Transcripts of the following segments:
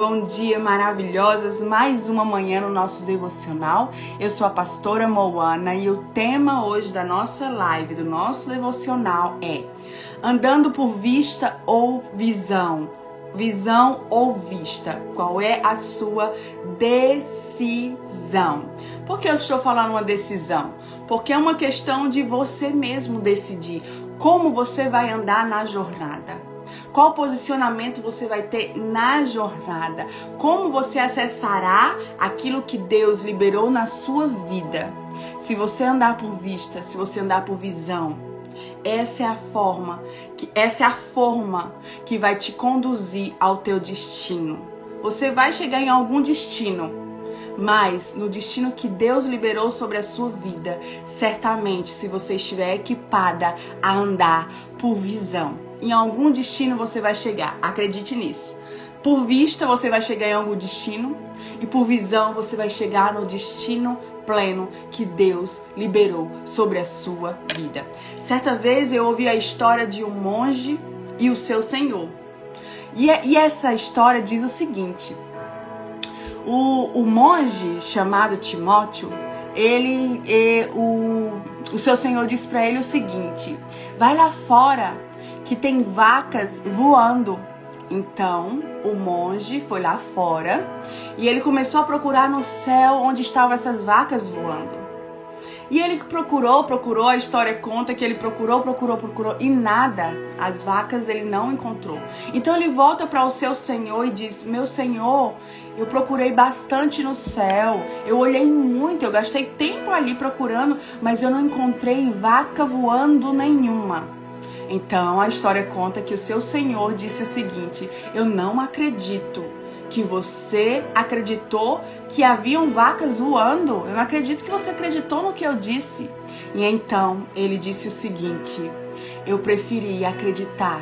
Bom dia, maravilhosas! Mais uma manhã no nosso devocional. Eu sou a pastora Moana e o tema hoje da nossa live, do nosso devocional é Andando por vista ou visão? Visão ou vista? Qual é a sua decisão? Por que eu estou falando uma decisão? Porque é uma questão de você mesmo decidir como você vai andar na jornada. Qual posicionamento você vai ter na jornada? Como você acessará aquilo que Deus liberou na sua vida? Se você andar por vista, se você andar por visão, essa é a forma, que essa é a forma que vai te conduzir ao teu destino. Você vai chegar em algum destino, mas no destino que Deus liberou sobre a sua vida, certamente, se você estiver equipada a andar por visão, em algum destino você vai chegar. Acredite nisso. Por vista você vai chegar em algum destino e por visão você vai chegar no destino pleno que Deus liberou sobre a sua vida. Certa vez eu ouvi a história de um monge e o seu senhor. E, e essa história diz o seguinte: o, o monge chamado Timóteo, ele, e, o, o seu senhor diz para ele o seguinte: vai lá fora que tem vacas voando. Então o monge foi lá fora e ele começou a procurar no céu onde estavam essas vacas voando. E ele procurou, procurou, a história conta que ele procurou, procurou, procurou e nada, as vacas ele não encontrou. Então ele volta para o seu senhor e diz: Meu senhor, eu procurei bastante no céu, eu olhei muito, eu gastei tempo ali procurando, mas eu não encontrei vaca voando nenhuma. Então a história conta que o seu senhor disse o seguinte: Eu não acredito que você acreditou que haviam vacas voando. Eu não acredito que você acreditou no que eu disse. E então ele disse o seguinte: Eu preferi acreditar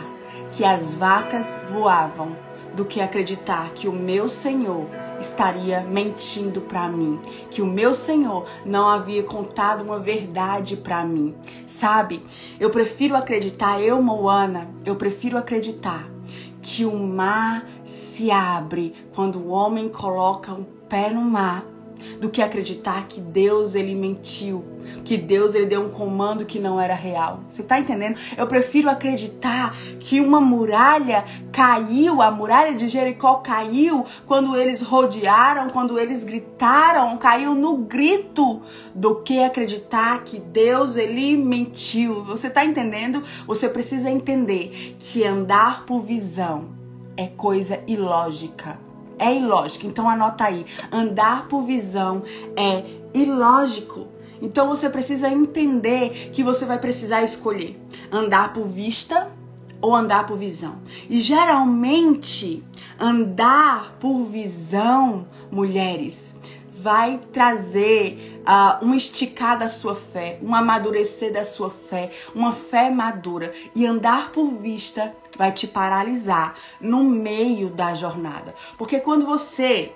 que as vacas voavam do que acreditar que o meu Senhor estaria mentindo para mim, que o meu Senhor não havia contado uma verdade para mim. Sabe? Eu prefiro acreditar, eu, Moana, eu prefiro acreditar que o mar se abre quando o homem coloca um pé no mar do que acreditar que Deus ele mentiu, que Deus ele deu um comando que não era real. Você tá entendendo? Eu prefiro acreditar que uma muralha caiu, a muralha de Jericó caiu quando eles rodearam, quando eles gritaram, caiu no grito, do que acreditar que Deus ele mentiu. Você tá entendendo? Você precisa entender que andar por visão é coisa ilógica é ilógico. Então anota aí. Andar por visão é ilógico. Então você precisa entender que você vai precisar escolher andar por vista ou andar por visão. E geralmente andar por visão, mulheres, vai trazer uh, um esticar da sua fé, um amadurecer da sua fé, uma fé madura. E andar por vista vai te paralisar no meio da jornada. Porque quando você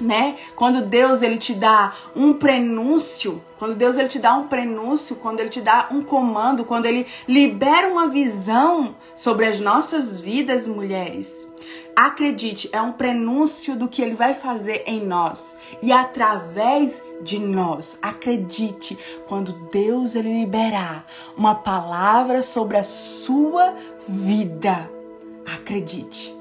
né? Quando Deus ele te dá um prenúncio, quando Deus ele te dá um prenúncio, quando ele te dá um comando, quando ele libera uma visão sobre as nossas vidas, mulheres, acredite, é um prenúncio do que ele vai fazer em nós e através de nós. Acredite, quando Deus ele liberar uma palavra sobre a sua vida, acredite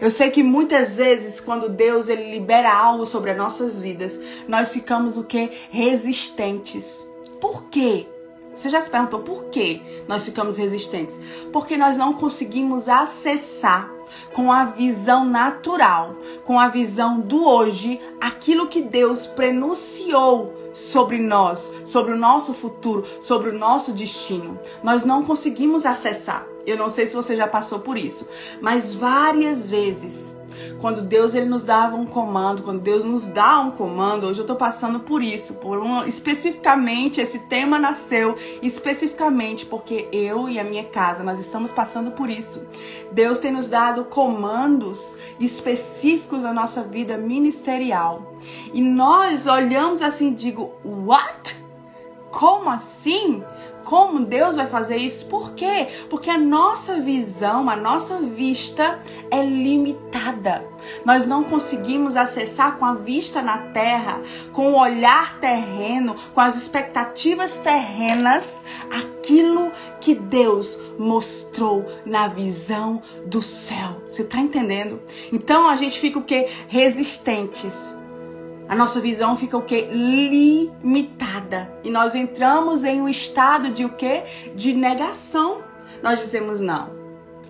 eu sei que muitas vezes quando Deus ele libera algo sobre as nossas vidas, nós ficamos o que resistentes. Por quê? Você já se perguntou por que nós ficamos resistentes? Porque nós não conseguimos acessar com a visão natural, com a visão do hoje, aquilo que Deus prenunciou sobre nós, sobre o nosso futuro, sobre o nosso destino. Nós não conseguimos acessar. Eu não sei se você já passou por isso, mas várias vezes quando Deus ele nos dava um comando, quando Deus nos dá um comando, hoje eu estou passando por isso, por um, especificamente esse tema nasceu especificamente porque eu e a minha casa nós estamos passando por isso. Deus tem nos dado comandos específicos na nossa vida ministerial. E nós olhamos assim, digo, what? Como assim? Como Deus vai fazer isso? Por quê? Porque a nossa visão, a nossa vista é limitada. Nós não conseguimos acessar com a vista na terra, com o olhar terreno, com as expectativas terrenas, aquilo que Deus mostrou na visão do céu. Você está entendendo? Então a gente fica o que? Resistentes a nossa visão fica o que? Limitada. E nós entramos em um estado de o que? De negação. Nós dizemos não.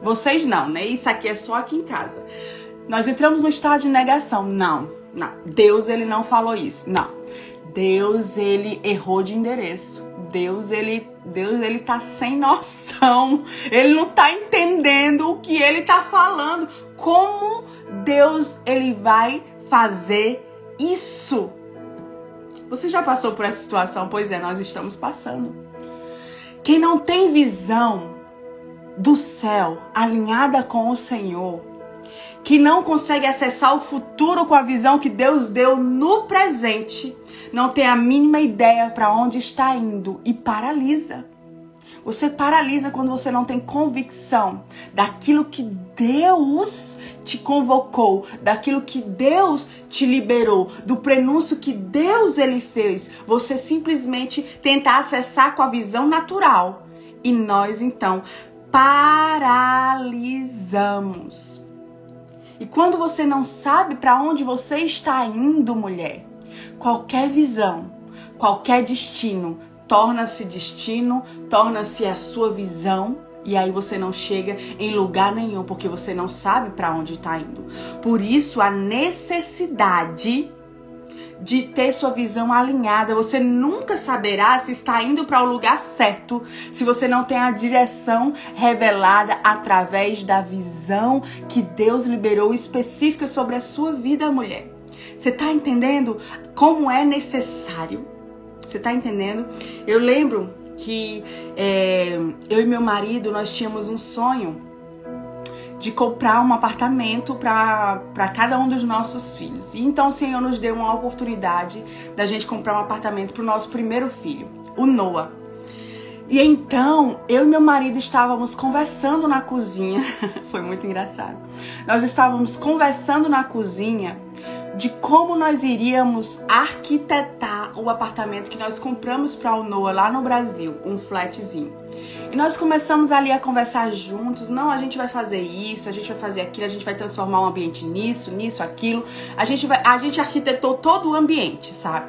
Vocês não, né? Isso aqui é só aqui em casa. Nós entramos no estado de negação. Não, não. Deus, ele não falou isso. Não. Deus, ele errou de endereço. Deus, ele, Deus, ele tá sem noção. Ele não tá entendendo o que ele tá falando. Como Deus, ele vai fazer isso. Você já passou por essa situação? Pois é, nós estamos passando. Quem não tem visão do céu alinhada com o Senhor, que não consegue acessar o futuro com a visão que Deus deu no presente, não tem a mínima ideia para onde está indo e paralisa. Você paralisa quando você não tem convicção daquilo que Deus te convocou, daquilo que Deus te liberou, do prenúncio que Deus ele fez. Você simplesmente tenta acessar com a visão natural. E nós então paralisamos. E quando você não sabe para onde você está indo, mulher, qualquer visão, qualquer destino torna-se destino, torna-se a sua visão. E aí você não chega em lugar nenhum porque você não sabe para onde está indo. Por isso a necessidade de ter sua visão alinhada. Você nunca saberá se está indo para o lugar certo se você não tem a direção revelada através da visão que Deus liberou específica sobre a sua vida, mulher. Você está entendendo como é necessário você tá entendendo? Eu lembro que é, eu e meu marido nós tínhamos um sonho de comprar um apartamento para cada um dos nossos filhos. E então o Senhor nos deu uma oportunidade da gente comprar um apartamento para o nosso primeiro filho, o Noah. E então eu e meu marido estávamos conversando na cozinha, foi muito engraçado. Nós estávamos conversando na cozinha de como nós iríamos arquitetar o apartamento que nós compramos para o Noah lá no Brasil, um flatzinho. E nós começamos ali a conversar juntos, não, a gente vai fazer isso, a gente vai fazer aquilo, a gente vai transformar o ambiente nisso, nisso, aquilo. A gente vai, a gente arquitetou todo o ambiente, sabe?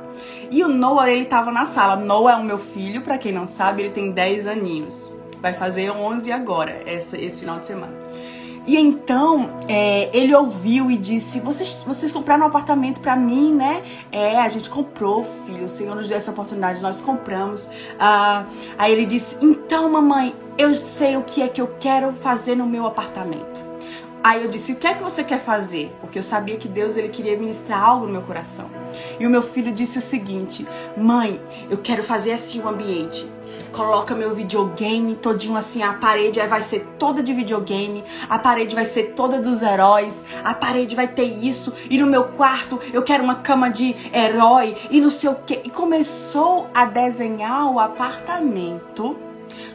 E o Noah, ele tava na sala. Noah é o meu filho, para quem não sabe, ele tem 10 aninhos. Vai fazer 11 agora, esse, esse final de semana. E então é, ele ouviu e disse: vocês, vocês compraram um apartamento para mim, né? É, a gente comprou, filho. O Senhor nos deu essa oportunidade, nós compramos. Ah, aí ele disse: então, mamãe, eu sei o que é que eu quero fazer no meu apartamento. Aí eu disse: "O que é que você quer fazer?" Porque eu sabia que Deus ele queria ministrar algo no meu coração. E o meu filho disse o seguinte: "Mãe, eu quero fazer assim o ambiente coloca meu videogame todinho assim, a parede vai ser toda de videogame, a parede vai ser toda dos heróis, a parede vai ter isso, e no meu quarto eu quero uma cama de herói, e não sei o que. E começou a desenhar o apartamento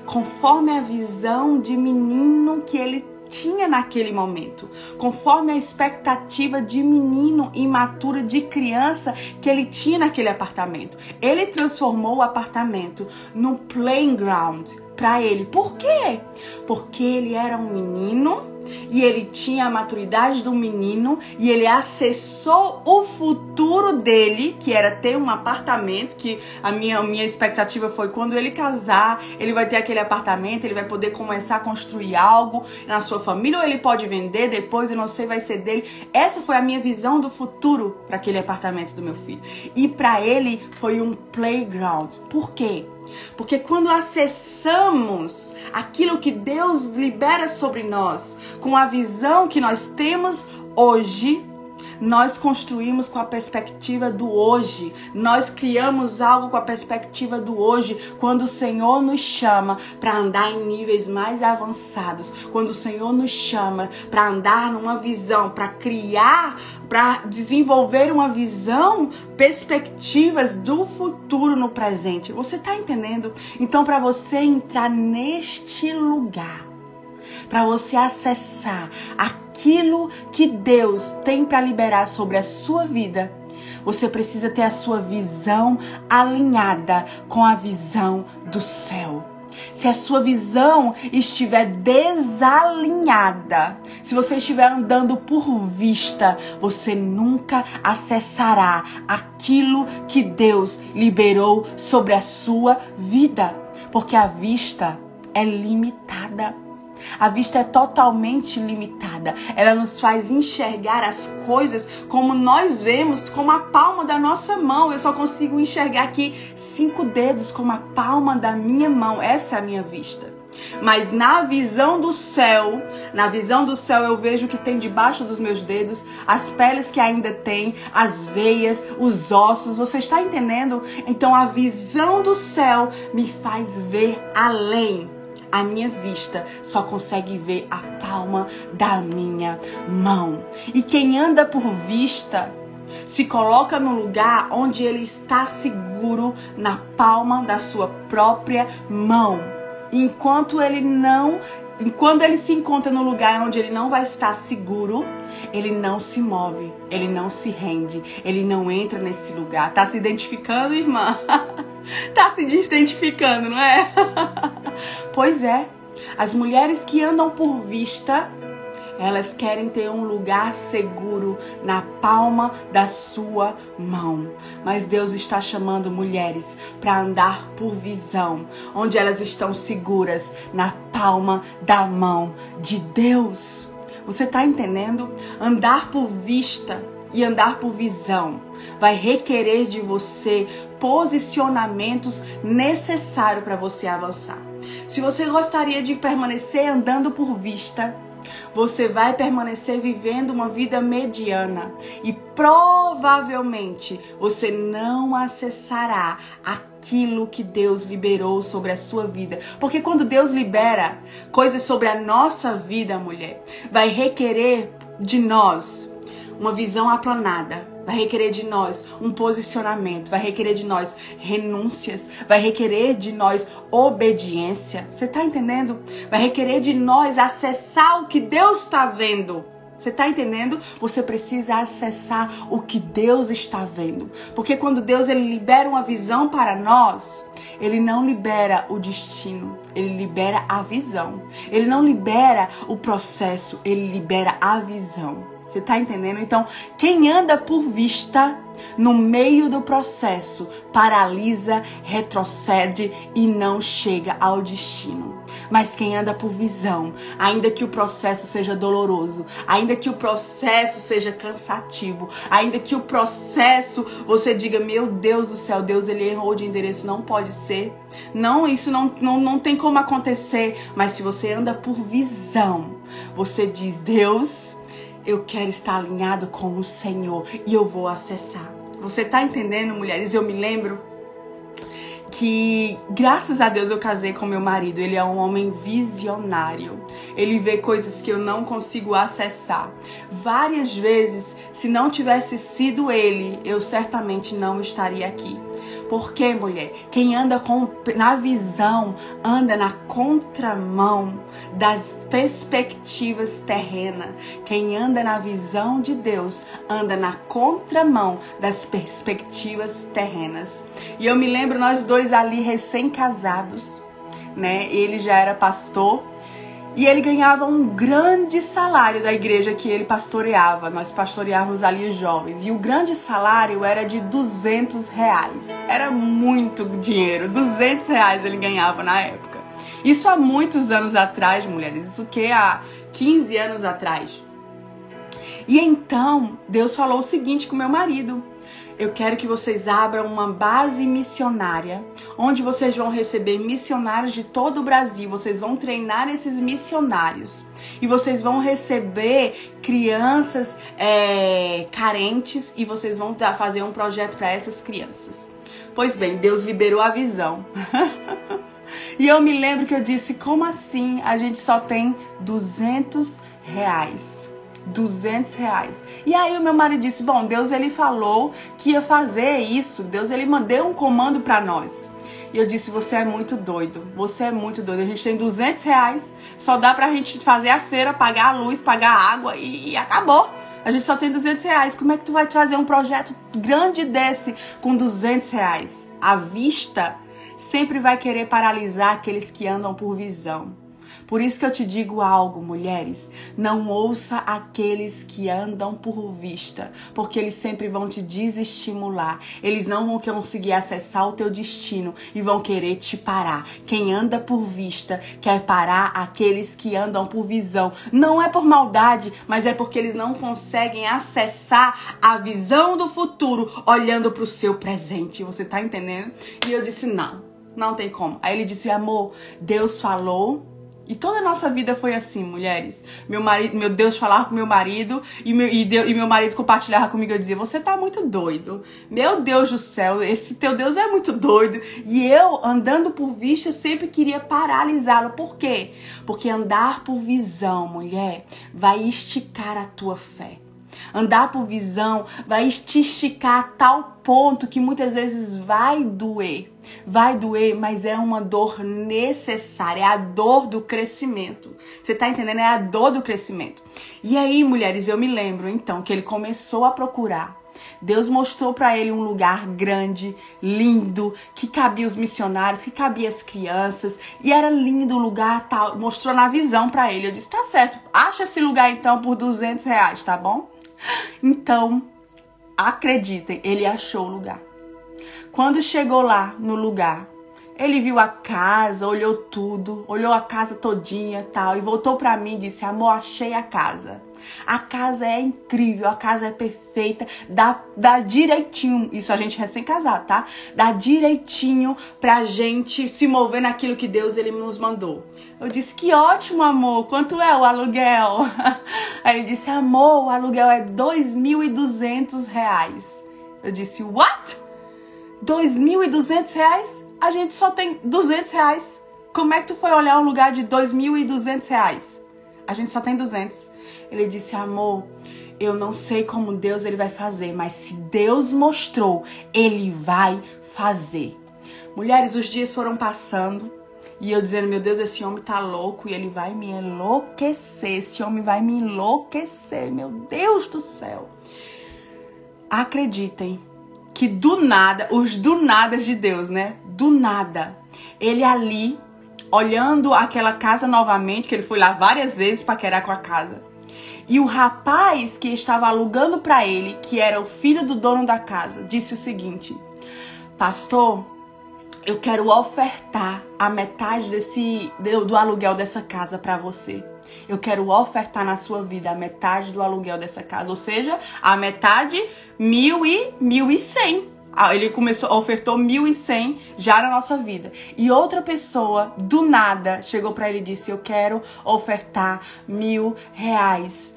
conforme a visão de menino que ele tinha naquele momento, conforme a expectativa de menino imaturo, de criança que ele tinha naquele apartamento. Ele transformou o apartamento no playground para ele. Por quê? Porque ele era um menino e ele tinha a maturidade do menino e ele acessou o futuro dele, que era ter um apartamento, que a minha, a minha expectativa foi quando ele casar, ele vai ter aquele apartamento, ele vai poder começar a construir algo na sua família ou ele pode vender depois, eu não sei, vai ser dele. Essa foi a minha visão do futuro para aquele apartamento do meu filho. E para ele foi um playground. Por quê? Porque quando acessamos aquilo que Deus libera sobre nós, com a visão que nós temos hoje, nós construímos com a perspectiva do hoje. Nós criamos algo com a perspectiva do hoje, quando o Senhor nos chama para andar em níveis mais avançados, quando o Senhor nos chama para andar numa visão, para criar, para desenvolver uma visão, perspectivas do futuro no presente. Você está entendendo? Então, para você entrar neste lugar, para você acessar aquilo que Deus tem para liberar sobre a sua vida, você precisa ter a sua visão alinhada com a visão do céu. Se a sua visão estiver desalinhada, se você estiver andando por vista, você nunca acessará aquilo que Deus liberou sobre a sua vida, porque a vista é limitada. A vista é totalmente limitada. Ela nos faz enxergar as coisas como nós vemos, como a palma da nossa mão. Eu só consigo enxergar aqui cinco dedos como a palma da minha mão. Essa é a minha vista. Mas na visão do céu, na visão do céu eu vejo o que tem debaixo dos meus dedos, as peles que ainda tem, as veias, os ossos. Você está entendendo? Então a visão do céu me faz ver além a minha vista só consegue ver a palma da minha mão. E quem anda por vista se coloca no lugar onde ele está seguro na palma da sua própria mão. Enquanto ele não, quando ele se encontra no lugar onde ele não vai estar seguro, ele não se move, ele não se rende, ele não entra nesse lugar. Tá se identificando, irmã? tá se identificando, não é? pois é. As mulheres que andam por vista, elas querem ter um lugar seguro na palma da sua mão. Mas Deus está chamando mulheres para andar por visão, onde elas estão seguras na palma da mão de Deus. Você está entendendo? Andar por vista e andar por visão vai requerer de você posicionamentos necessários para você avançar. Se você gostaria de permanecer andando por vista, você vai permanecer vivendo uma vida mediana e provavelmente você não acessará aquilo que Deus liberou sobre a sua vida. Porque quando Deus libera coisas sobre a nossa vida, mulher, vai requerer de nós uma visão aplanada, vai requerer de nós um posicionamento, vai requerer de nós renúncias, vai requerer de nós obediência. Você está entendendo? Vai requerer de nós acessar o que Deus está vendo. Você está entendendo? Você precisa acessar o que Deus está vendo. Porque quando Deus ele libera uma visão para nós, ele não libera o destino, ele libera a visão. Ele não libera o processo, ele libera a visão. Você tá entendendo? Então, quem anda por vista no meio do processo paralisa, retrocede e não chega ao destino. Mas quem anda por visão, ainda que o processo seja doloroso, ainda que o processo seja cansativo, ainda que o processo você diga: Meu Deus do céu, Deus ele errou de endereço, não pode ser. Não, isso não, não, não tem como acontecer. Mas se você anda por visão, você diz: Deus eu quero estar alinhado com o Senhor e eu vou acessar. Você tá entendendo, mulheres? Eu me lembro que graças a Deus eu casei com meu marido. Ele é um homem visionário. Ele vê coisas que eu não consigo acessar. Várias vezes, se não tivesse sido ele, eu certamente não estaria aqui. Porque, mulher, quem anda com, na visão anda na contramão das perspectivas terrenas. Quem anda na visão de Deus anda na contramão das perspectivas terrenas. E eu me lembro nós dois ali recém-casados, né? Ele já era pastor e ele ganhava um grande salário da igreja que ele pastoreava. Nós pastoreávamos ali os jovens. E o grande salário era de 200 reais. Era muito dinheiro. 200 reais ele ganhava na época. Isso há muitos anos atrás, mulheres. Isso que há 15 anos atrás. E então, Deus falou o seguinte com meu marido. Eu quero que vocês abram uma base missionária, onde vocês vão receber missionários de todo o Brasil. Vocês vão treinar esses missionários e vocês vão receber crianças é, carentes e vocês vão fazer um projeto para essas crianças. Pois bem, Deus liberou a visão. e eu me lembro que eu disse: como assim a gente só tem 200 reais? 200 reais. E aí o meu marido disse: Bom, Deus ele falou que ia fazer isso. Deus ele mandou um comando para nós. E eu disse: Você é muito doido. Você é muito doido. A gente tem 200 reais. Só dá pra gente fazer a feira, pagar a luz, pagar a água e, e acabou. A gente só tem 200 reais. Como é que tu vai fazer um projeto grande desse com 200 reais? A vista sempre vai querer paralisar aqueles que andam por visão. Por isso que eu te digo algo, mulheres. Não ouça aqueles que andam por vista, porque eles sempre vão te desestimular. Eles não vão conseguir acessar o teu destino e vão querer te parar. Quem anda por vista quer parar aqueles que andam por visão. Não é por maldade, mas é porque eles não conseguem acessar a visão do futuro olhando para o seu presente. Você tá entendendo? E eu disse: não, não tem como. Aí ele disse: amor, Deus falou e toda a nossa vida foi assim, mulheres. Meu marido, meu Deus falava com meu marido e meu, e, Deus, e meu marido compartilhava comigo. Eu dizia: Você tá muito doido. Meu Deus do céu, esse teu Deus é muito doido. E eu, andando por vista, sempre queria paralisá-lo. Por quê? Porque andar por visão, mulher, vai esticar a tua fé. Andar por visão vai te esticar a tal ponto que muitas vezes vai doer. Vai doer, mas é uma dor necessária, é a dor do crescimento. Você tá entendendo? É a dor do crescimento. E aí, mulheres, eu me lembro então que ele começou a procurar Deus mostrou para ele um lugar grande, lindo, que cabia os missionários, que cabia as crianças, e era lindo o lugar. Mostrou na visão para ele. Eu disse: tá certo, acha esse lugar então por 200 reais, tá bom? Então, acreditem, ele achou o lugar. Quando chegou lá no lugar, ele viu a casa, olhou tudo, olhou a casa todinha, tal, e voltou para mim e disse: "Amor, achei a casa". A casa é incrível, a casa é perfeita, dá, dá direitinho, isso a gente recém-casado, tá? Dá direitinho pra gente se mover naquilo que Deus ele nos mandou. Eu disse, que ótimo, amor, quanto é o aluguel? Aí ele disse, amor, o aluguel é 2.200 reais. Eu disse, what? 2.200 reais? A gente só tem 200 reais. Como é que tu foi olhar um lugar de 2.200 reais? A gente só tem 200. Ele disse: "Amor, eu não sei como Deus ele vai fazer, mas se Deus mostrou, ele vai fazer." Mulheres, os dias foram passando e eu dizendo: "Meu Deus, esse homem tá louco e ele vai me enlouquecer. Esse homem vai me enlouquecer, meu Deus do céu." Acreditem que do nada, os do nada de Deus, né? Do nada, ele ali olhando aquela casa novamente, que ele foi lá várias vezes para querer com a casa. E o rapaz que estava alugando para ele, que era o filho do dono da casa, disse o seguinte: Pastor, eu quero ofertar a metade desse do aluguel dessa casa para você. Eu quero ofertar na sua vida a metade do aluguel dessa casa, ou seja, a metade mil e mil e cem. Ah, ele começou, ofertou mil e cem já na nossa vida. E outra pessoa, do nada, chegou para ele e disse: Eu quero ofertar mil reais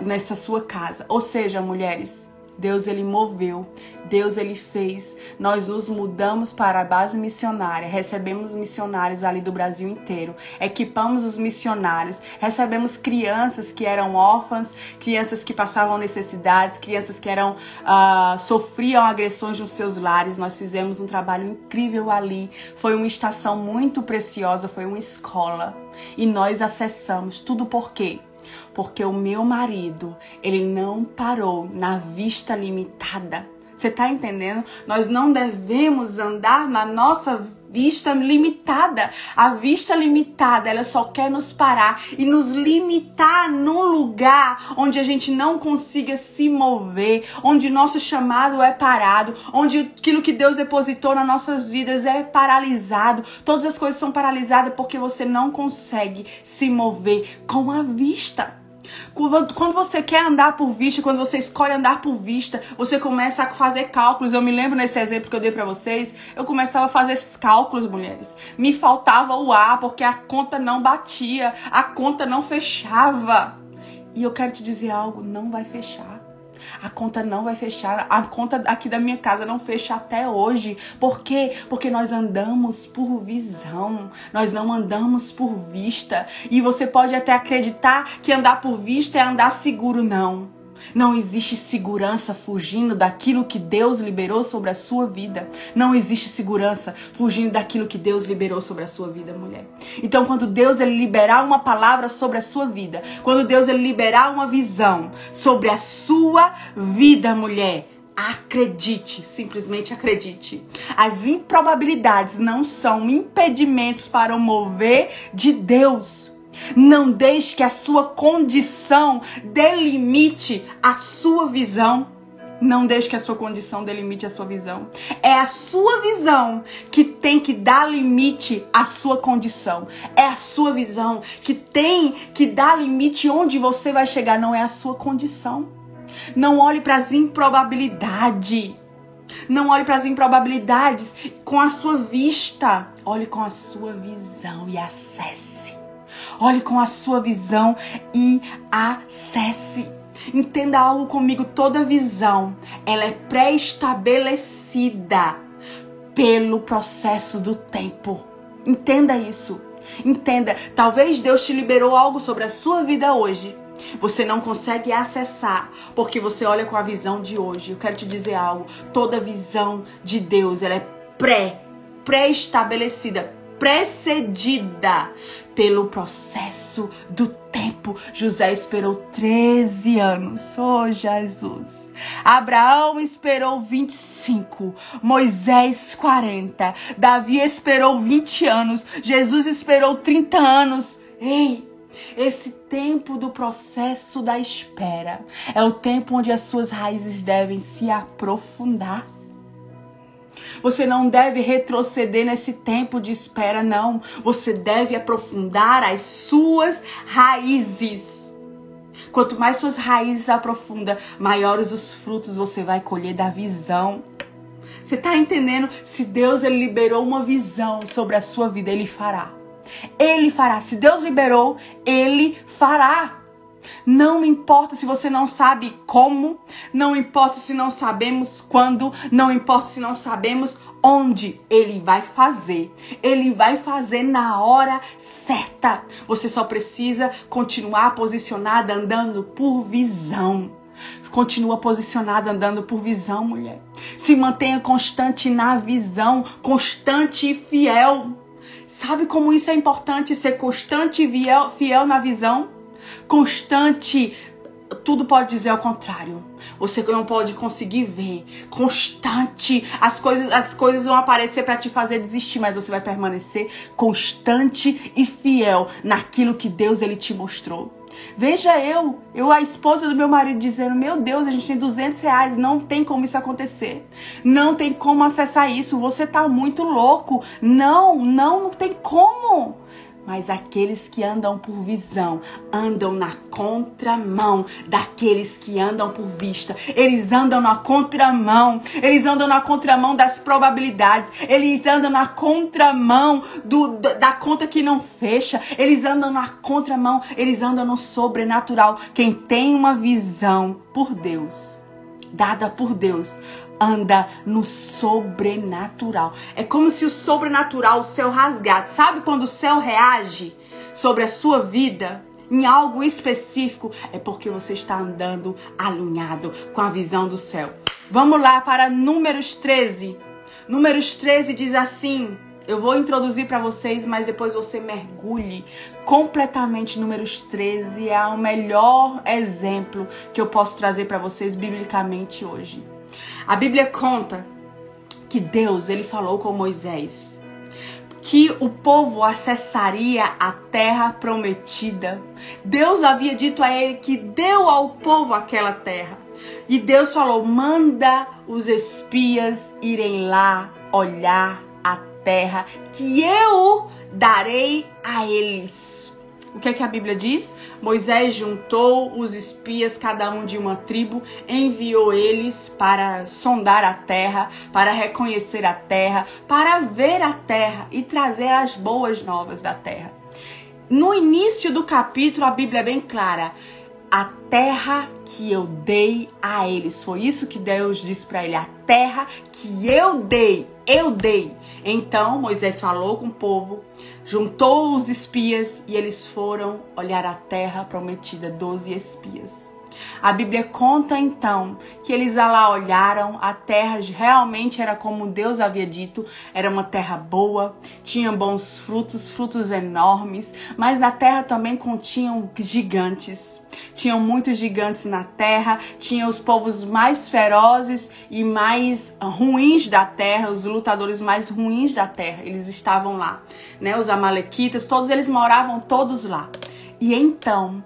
nessa sua casa. Ou seja, mulheres, Deus ele moveu, Deus ele fez. Nós nos mudamos para a base missionária, recebemos missionários ali do Brasil inteiro, equipamos os missionários, recebemos crianças que eram órfãs, crianças que passavam necessidades, crianças que eram uh, sofriam agressões nos seus lares. Nós fizemos um trabalho incrível ali. Foi uma estação muito preciosa, foi uma escola e nós acessamos tudo por quê? Porque o meu marido, ele não parou na vista limitada. Você tá entendendo? Nós não devemos andar na nossa vista limitada. A vista limitada, ela só quer nos parar e nos limitar num lugar onde a gente não consiga se mover, onde nosso chamado é parado, onde aquilo que Deus depositou nas nossas vidas é paralisado. Todas as coisas são paralisadas porque você não consegue se mover com a vista. Quando você quer andar por vista, quando você escolhe andar por vista, você começa a fazer cálculos. Eu me lembro nesse exemplo que eu dei para vocês, eu começava a fazer esses cálculos, mulheres. Me faltava o ar porque a conta não batia, a conta não fechava. E eu quero te dizer algo, não vai fechar. A conta não vai fechar. A conta aqui da minha casa não fecha até hoje. Por quê? Porque nós andamos por visão. Nós não andamos por vista. E você pode até acreditar que andar por vista é andar seguro, não. Não existe segurança fugindo daquilo que Deus liberou sobre a sua vida. Não existe segurança fugindo daquilo que Deus liberou sobre a sua vida, mulher. Então, quando Deus ele liberar uma palavra sobre a sua vida, quando Deus ele liberar uma visão sobre a sua vida, mulher, Acredite, simplesmente acredite. As improbabilidades não são impedimentos para o mover de Deus. Não deixe que a sua condição delimite a sua visão. Não deixe que a sua condição delimite a sua visão. É a sua visão que tem que dar limite à sua condição. É a sua visão que tem que dar limite onde você vai chegar. Não é a sua condição. Não olhe para as improbabilidades. Não olhe para as improbabilidades com a sua vista. Olhe com a sua visão e acesse. Olhe com a sua visão e acesse. Entenda algo comigo, toda visão, ela é pré-estabelecida pelo processo do tempo. Entenda isso. Entenda, talvez Deus te liberou algo sobre a sua vida hoje. Você não consegue acessar porque você olha com a visão de hoje. Eu quero te dizer algo. Toda visão de Deus, ela é pré pré-estabelecida, precedida pelo processo do tempo. José esperou 13 anos. Oh, Jesus. Abraão esperou 25. Moisés 40. Davi esperou 20 anos. Jesus esperou 30 anos. Ei, esse tempo do processo da espera é o tempo onde as suas raízes devem se aprofundar. Você não deve retroceder nesse tempo de espera, não. Você deve aprofundar as suas raízes. Quanto mais suas raízes aprofunda, maiores os frutos você vai colher da visão. Você está entendendo? Se Deus ele liberou uma visão sobre a sua vida, ele fará. Ele fará. Se Deus liberou, ele fará. Não importa se você não sabe como, não importa se não sabemos quando, não importa se não sabemos onde ele vai fazer. Ele vai fazer na hora certa. Você só precisa continuar posicionada andando por visão. Continua posicionada andando por visão, mulher. Se mantenha constante na visão, constante e fiel. Sabe como isso é importante ser constante e fiel, na visão? Constante, tudo pode dizer ao contrário. Você não pode conseguir ver. Constante. As coisas, as coisas vão aparecer para te fazer desistir, mas você vai permanecer constante e fiel naquilo que Deus ele te mostrou. Veja eu, eu a esposa do meu marido dizendo, meu Deus, a gente tem 200 reais, não tem como isso acontecer. Não tem como acessar isso, você tá muito louco. Não, não, não tem como. Mas aqueles que andam por visão andam na contramão daqueles que andam por vista. Eles andam na contramão. Eles andam na contramão das probabilidades. Eles andam na contramão do, da conta que não fecha. Eles andam na contramão. Eles andam no sobrenatural. Quem tem uma visão por Deus, dada por Deus, anda no sobrenatural. É como se o sobrenatural, o céu rasgasse. Sabe quando o céu reage sobre a sua vida? Em algo específico, é porque você está andando alinhado com a visão do céu. Vamos lá para Números 13. Números 13 diz assim: eu vou introduzir para vocês, mas depois você mergulhe completamente. Números 13 é o melhor exemplo que eu posso trazer para vocês biblicamente hoje. A Bíblia conta que Deus ele falou com Moisés que o povo acessaria a terra prometida. Deus havia dito a ele que deu ao povo aquela terra. E Deus falou: manda os espias irem lá olhar a terra que eu darei a eles. o que é que a Bíblia diz? Moisés juntou os espias, cada um de uma tribo, enviou eles para sondar a terra, para reconhecer a terra, para ver a terra e trazer as boas novas da terra. No início do capítulo, a Bíblia é bem clara a terra que eu dei a eles. Foi isso que Deus disse para ele: a terra que eu dei, eu dei. Então Moisés falou com o povo, juntou os espias e eles foram olhar a terra prometida, doze espias. A Bíblia conta então que eles lá olharam, a terra realmente era como Deus havia dito, era uma terra boa, tinha bons frutos, frutos enormes, mas na terra também continham gigantes. Tinham muitos gigantes na terra, tinha os povos mais ferozes e mais ruins da terra, os lutadores mais ruins da terra, eles estavam lá, né? Os amalequitas, todos eles moravam todos lá. E então,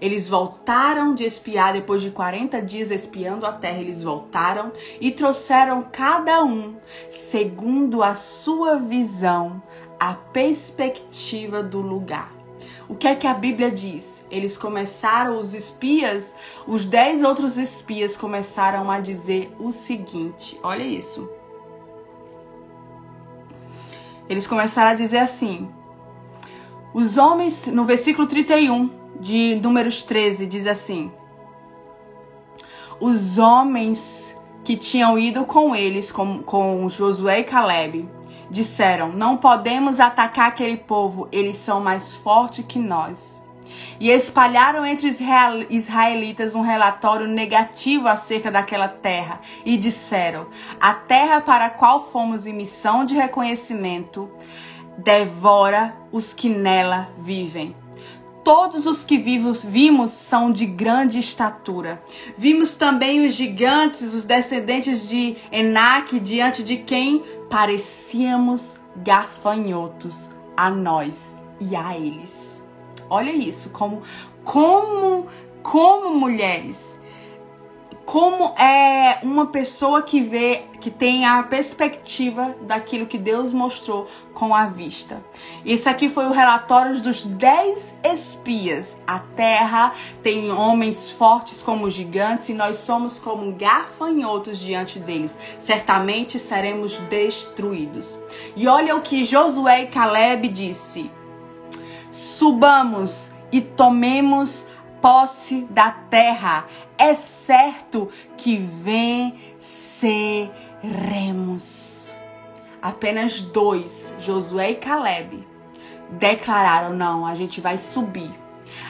eles voltaram de espiar, depois de 40 dias espiando a terra, eles voltaram e trouxeram cada um, segundo a sua visão, a perspectiva do lugar. O que é que a Bíblia diz? Eles começaram, os espias, os dez outros espias começaram a dizer o seguinte: olha isso. Eles começaram a dizer assim: os homens, no versículo 31, de Números 13 diz assim: Os homens que tinham ido com eles, com, com Josué e Caleb, disseram: Não podemos atacar aquele povo, eles são mais fortes que nós. E espalharam entre os israelitas um relatório negativo acerca daquela terra e disseram: A terra para a qual fomos em missão de reconhecimento devora os que nela vivem todos os que vivos vimos são de grande estatura. Vimos também os gigantes, os descendentes de Enaque, diante de quem parecíamos gafanhotos a nós e a eles. Olha isso, como como como mulheres como é uma pessoa que vê, que tem a perspectiva daquilo que Deus mostrou com a vista. Isso aqui foi o relatório dos dez espias. A terra tem homens fortes como gigantes e nós somos como gafanhotos diante deles. Certamente seremos destruídos. E olha o que Josué e Caleb disse: Subamos e tomemos posse da terra é certo que venceremos. Apenas dois, Josué e Caleb, declararam: não, a gente vai subir,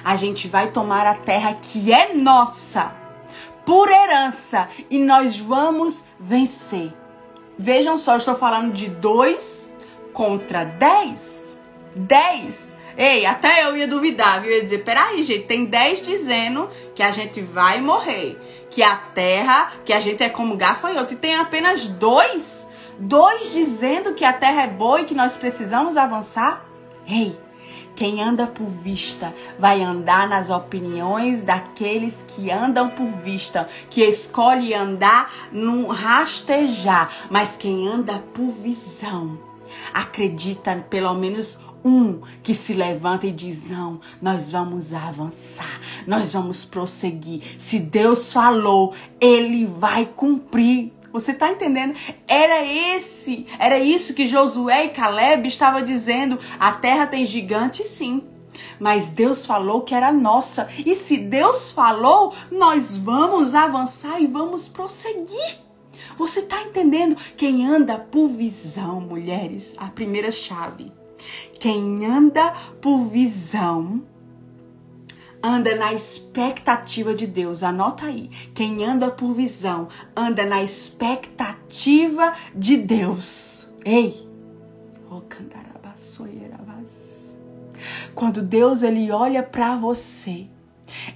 a gente vai tomar a terra que é nossa, por herança, e nós vamos vencer. Vejam só, estou falando de dois contra dez. Dez Ei, até eu ia duvidar, viu? Eu ia dizer, peraí, gente, tem 10 dizendo que a gente vai morrer. Que a terra, que a gente é como gafanhoto. E tem apenas dois. Dois dizendo que a terra é boa e que nós precisamos avançar. Ei, quem anda por vista vai andar nas opiniões daqueles que andam por vista, que escolhe andar num rastejar. Mas quem anda por visão acredita pelo menos um que se levanta e diz: Não, nós vamos avançar, nós vamos prosseguir. Se Deus falou, Ele vai cumprir. Você está entendendo? Era esse, era isso que Josué e Caleb estavam dizendo. A terra tem gigante, sim. Mas Deus falou que era nossa. E se Deus falou, nós vamos avançar e vamos prosseguir. Você está entendendo? Quem anda por visão, mulheres, a primeira chave quem anda por visão anda na expectativa de Deus. Anota aí. Quem anda por visão anda na expectativa de Deus. Ei! Quando Deus ele olha para você,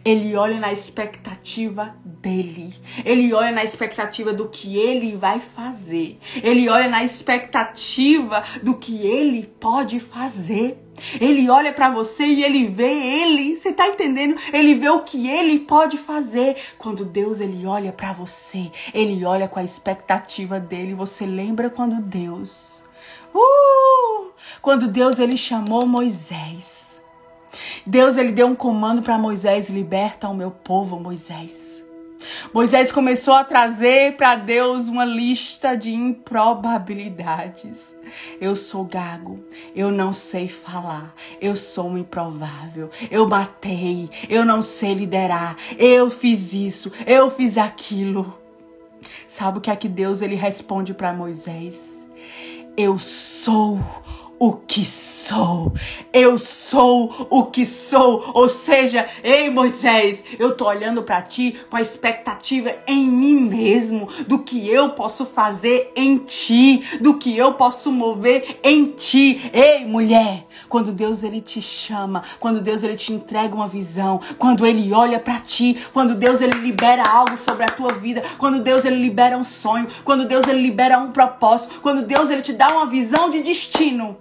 ele olha na expectativa dele. Ele olha na expectativa do que ele vai fazer. Ele olha na expectativa do que ele pode fazer. Ele olha para você e ele vê ele. Você tá entendendo? Ele vê o que ele pode fazer. Quando Deus ele olha para você, ele olha com a expectativa dele. Você lembra quando Deus, uh, quando Deus ele chamou Moisés Deus ele deu um comando para Moisés: liberta o meu povo, Moisés. Moisés começou a trazer para Deus uma lista de improbabilidades. Eu sou gago, eu não sei falar, eu sou um improvável, eu matei, eu não sei liderar, eu fiz isso, eu fiz aquilo. Sabe o que é que Deus ele responde para Moisés? Eu sou o que sou. Eu sou o que sou. Ou seja, ei Moisés, eu tô olhando para ti com a expectativa em mim mesmo do que eu posso fazer em ti, do que eu posso mover em ti. Ei mulher, quando Deus ele te chama, quando Deus ele te entrega uma visão, quando ele olha para ti, quando Deus ele libera algo sobre a tua vida, quando Deus ele libera um sonho, quando Deus ele libera um propósito, quando Deus ele te dá uma visão de destino,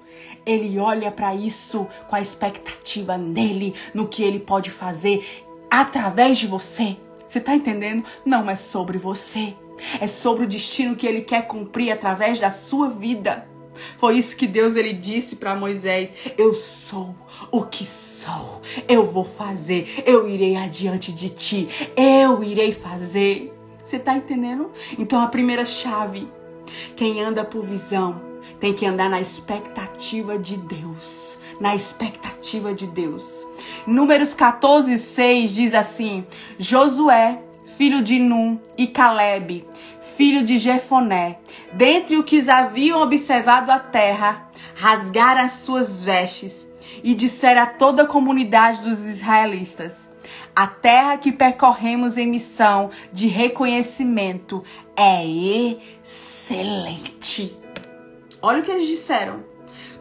ele olha para isso com a expectativa nele, no que ele pode fazer através de você. Você tá entendendo? Não é sobre você. É sobre o destino que ele quer cumprir através da sua vida. Foi isso que Deus ele disse para Moisés: Eu sou o que sou. Eu vou fazer. Eu irei adiante de ti. Eu irei fazer. Você tá entendendo? Então a primeira chave, quem anda por visão, tem que andar na expectativa de Deus. Na expectativa de Deus. Números 14, 6 diz assim: Josué, filho de Num, e Caleb, filho de Jefoné, dentre os que haviam observado a terra, rasgaram as suas vestes e disseram a toda a comunidade dos israelitas: A terra que percorremos em missão de reconhecimento é excelente. Olha o que eles disseram.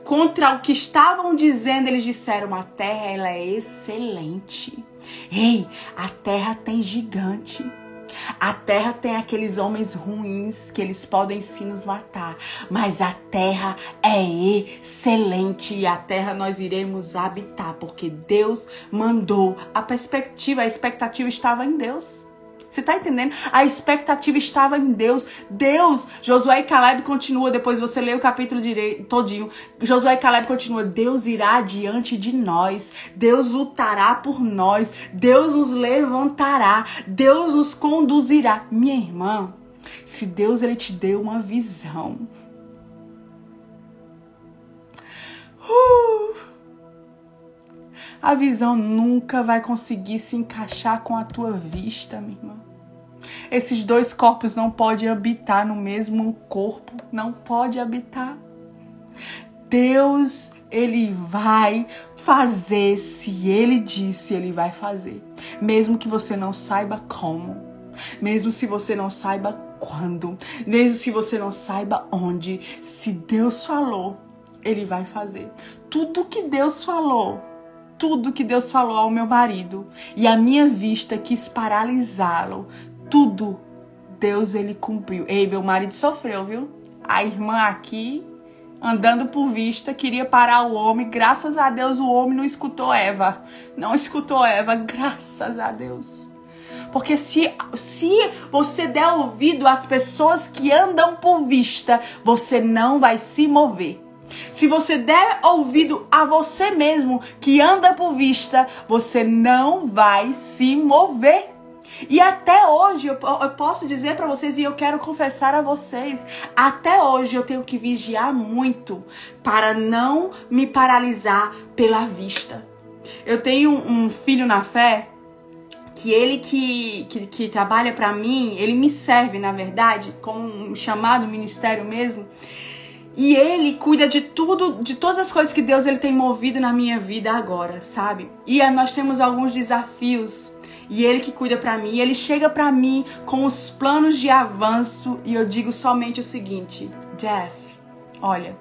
Contra o que estavam dizendo, eles disseram: a terra ela é excelente. Ei, a terra tem gigante. A terra tem aqueles homens ruins que eles podem sim nos matar, mas a terra é excelente e a terra nós iremos habitar, porque Deus mandou. A perspectiva, a expectativa estava em Deus. Você tá entendendo? A expectativa estava em Deus. Deus, Josué e Caleb continua, depois você lê o capítulo direito, todinho. Josué e Caleb continua, Deus irá diante de nós. Deus lutará por nós. Deus nos levantará. Deus nos conduzirá. Minha irmã, se Deus ele te deu uma visão, uh, a visão nunca vai conseguir se encaixar com a tua vista, minha irmã. Esses dois corpos não podem habitar no mesmo corpo, não pode habitar. Deus, ele vai fazer, se ele disse, ele vai fazer, mesmo que você não saiba como, mesmo se você não saiba quando, mesmo se você não saiba onde, se Deus falou, ele vai fazer. Tudo que Deus falou, tudo que Deus falou ao meu marido e a minha vista quis paralisá-lo. Tudo Deus ele cumpriu. Ei, meu marido sofreu, viu? A irmã aqui andando por vista queria parar o homem. Graças a Deus o homem não escutou Eva. Não escutou Eva, graças a Deus. Porque se, se você der ouvido às pessoas que andam por vista, você não vai se mover. Se você der ouvido a você mesmo que anda por vista, você não vai se mover. E até hoje eu, eu posso dizer para vocês e eu quero confessar a vocês, até hoje eu tenho que vigiar muito para não me paralisar pela vista. Eu tenho um filho na fé que ele que, que, que trabalha para mim, ele me serve, na verdade, como um chamado ministério mesmo. E ele cuida de tudo, de todas as coisas que Deus ele tem movido na minha vida agora, sabe? E nós temos alguns desafios. E ele que cuida para mim, ele chega para mim com os planos de avanço e eu digo somente o seguinte: Jeff, olha,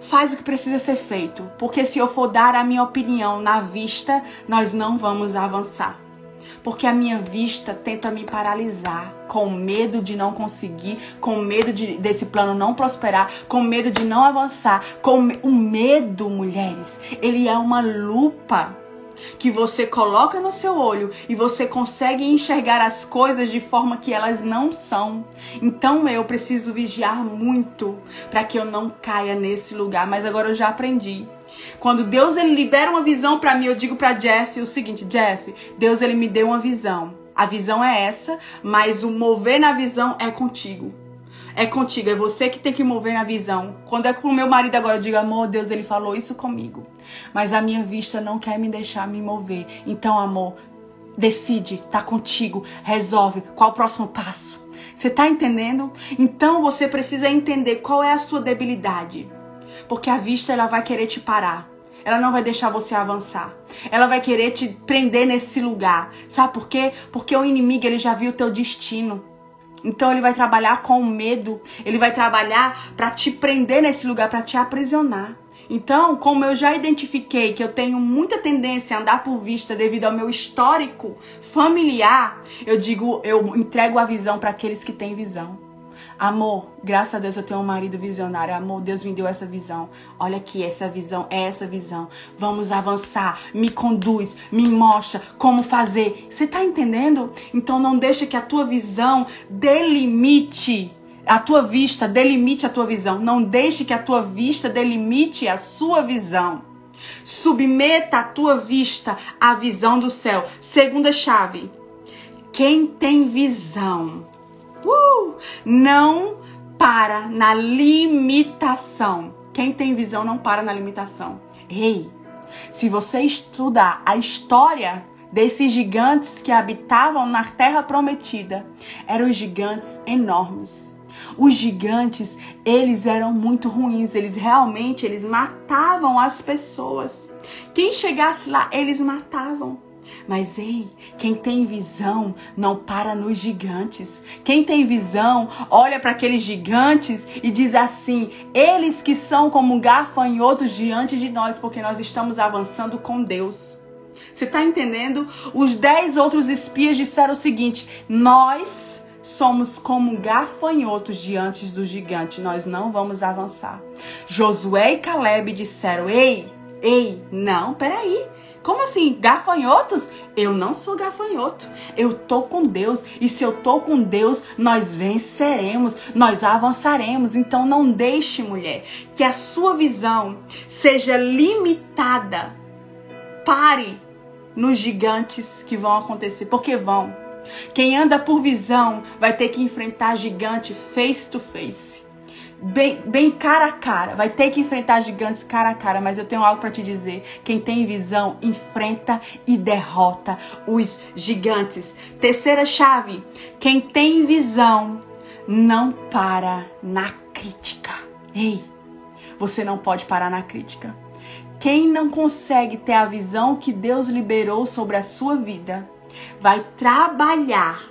faz o que precisa ser feito, porque se eu for dar a minha opinião na vista, nós não vamos avançar porque a minha vista tenta me paralisar, com medo de não conseguir, com medo de, desse plano não prosperar, com medo de não avançar, com o medo, mulheres, ele é uma lupa que você coloca no seu olho e você consegue enxergar as coisas de forma que elas não são. Então eu preciso vigiar muito para que eu não caia nesse lugar, mas agora eu já aprendi Quando Deus ele libera uma visão para mim, eu digo para Jeff o seguinte: Jeff, Deus ele me deu uma visão. A visão é essa, mas o mover na visão é contigo. É contigo, é você que tem que mover na visão. Quando é com o meu marido agora, eu digo, amor, Deus, ele falou isso comigo. Mas a minha vista não quer me deixar me mover. Então, amor, decide, tá contigo, resolve. Qual o próximo passo? Você tá entendendo? Então você precisa entender qual é a sua debilidade. Porque a vista ela vai querer te parar. Ela não vai deixar você avançar. Ela vai querer te prender nesse lugar. Sabe por quê? Porque o inimigo ele já viu o teu destino. Então ele vai trabalhar com medo, ele vai trabalhar para te prender nesse lugar, para te aprisionar. Então, como eu já identifiquei que eu tenho muita tendência a andar por vista devido ao meu histórico familiar, eu digo, eu entrego a visão para aqueles que têm visão. Amor, graças a Deus eu tenho um marido visionário. Amor, Deus me deu essa visão. Olha aqui, essa visão é essa visão. Vamos avançar. Me conduz, me mostra como fazer. Você tá entendendo? Então não deixa que a tua visão delimite a tua vista, delimite a tua visão. Não deixe que a tua vista delimite a sua visão. Submeta a tua vista à visão do céu. Segunda chave. Quem tem visão Uh! Não para na limitação. Quem tem visão não para na limitação. Ei, se você estudar a história desses gigantes que habitavam na terra prometida, eram gigantes enormes. Os gigantes, eles eram muito ruins, eles realmente eles matavam as pessoas. Quem chegasse lá, eles matavam. Mas ei, quem tem visão não para nos gigantes. Quem tem visão olha para aqueles gigantes e diz assim: eles que são como gafanhotos diante de nós, porque nós estamos avançando com Deus. Você está entendendo? Os dez outros espias disseram o seguinte: nós somos como gafanhotos diante do gigante, nós não vamos avançar. Josué e Caleb disseram: ei, ei, não, peraí. Como assim? Gafanhotos? Eu não sou gafanhoto. Eu tô com Deus. E se eu tô com Deus, nós venceremos, nós avançaremos. Então não deixe, mulher, que a sua visão seja limitada. Pare nos gigantes que vão acontecer, porque vão. Quem anda por visão vai ter que enfrentar gigante face to face bem, bem cara a cara. Vai ter que enfrentar gigantes cara a cara, mas eu tenho algo para te dizer. Quem tem visão enfrenta e derrota os gigantes. Terceira chave: quem tem visão não para na crítica. Ei, você não pode parar na crítica. Quem não consegue ter a visão que Deus liberou sobre a sua vida, vai trabalhar,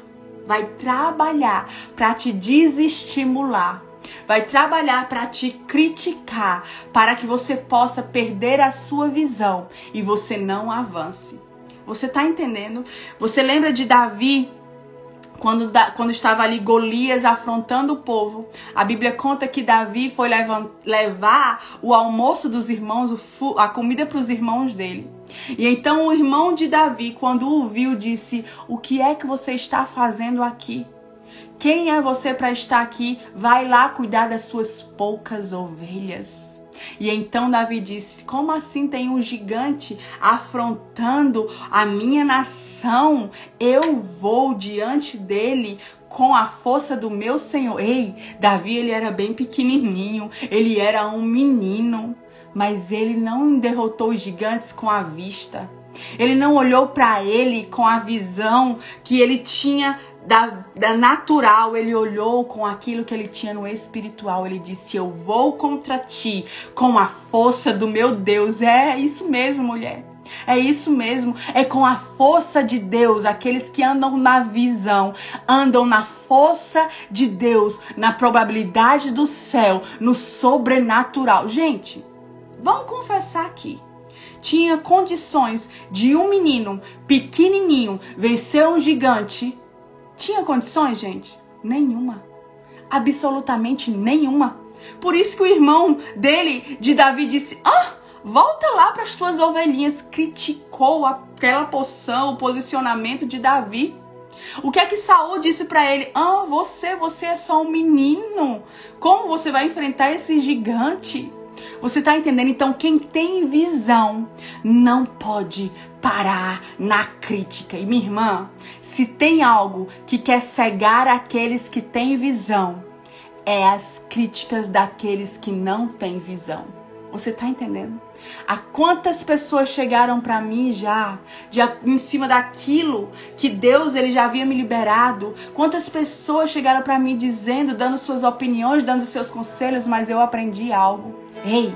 vai trabalhar para te desestimular vai trabalhar para te criticar, para que você possa perder a sua visão e você não avance. Você tá entendendo? Você lembra de Davi quando, quando estava ali Golias afrontando o povo, a Bíblia conta que Davi foi levar o almoço dos irmãos, a comida para os irmãos dele. E então o irmão de Davi, quando o viu, disse: O que é que você está fazendo aqui? Quem é você para estar aqui? Vai lá cuidar das suas poucas ovelhas. E então Davi disse: Como assim tem um gigante afrontando a minha nação? Eu vou diante dele com a força do meu Senhor. Ei, Davi ele era bem pequenininho, ele era um menino, mas ele não derrotou os gigantes com a vista. Ele não olhou para ele com a visão que ele tinha da, da natural, ele olhou com aquilo que ele tinha no espiritual. Ele disse: Eu vou contra ti com a força do meu Deus. É isso mesmo, mulher. É isso mesmo, é com a força de Deus, aqueles que andam na visão, andam na força de Deus, na probabilidade do céu, no sobrenatural. Gente, vamos confessar aqui. Tinha condições de um menino pequenininho vencer um gigante tinha condições, gente? Nenhuma. Absolutamente nenhuma. Por isso que o irmão dele, de Davi, disse: Ah, volta lá para as tuas ovelhinhas. Criticou aquela poção, o posicionamento de Davi. O que é que Saul disse para ele? Ah, você, você é só um menino. Como você vai enfrentar esse gigante? Você tá entendendo? Então, quem tem visão não pode parar na crítica. E minha irmã, se tem algo que quer cegar aqueles que têm visão, é as críticas daqueles que não têm visão. Você tá entendendo? A quantas pessoas chegaram para mim já, de, em cima daquilo que Deus ele já havia me liberado? Quantas pessoas chegaram para mim dizendo, dando suas opiniões, dando seus conselhos, mas eu aprendi algo. Ei,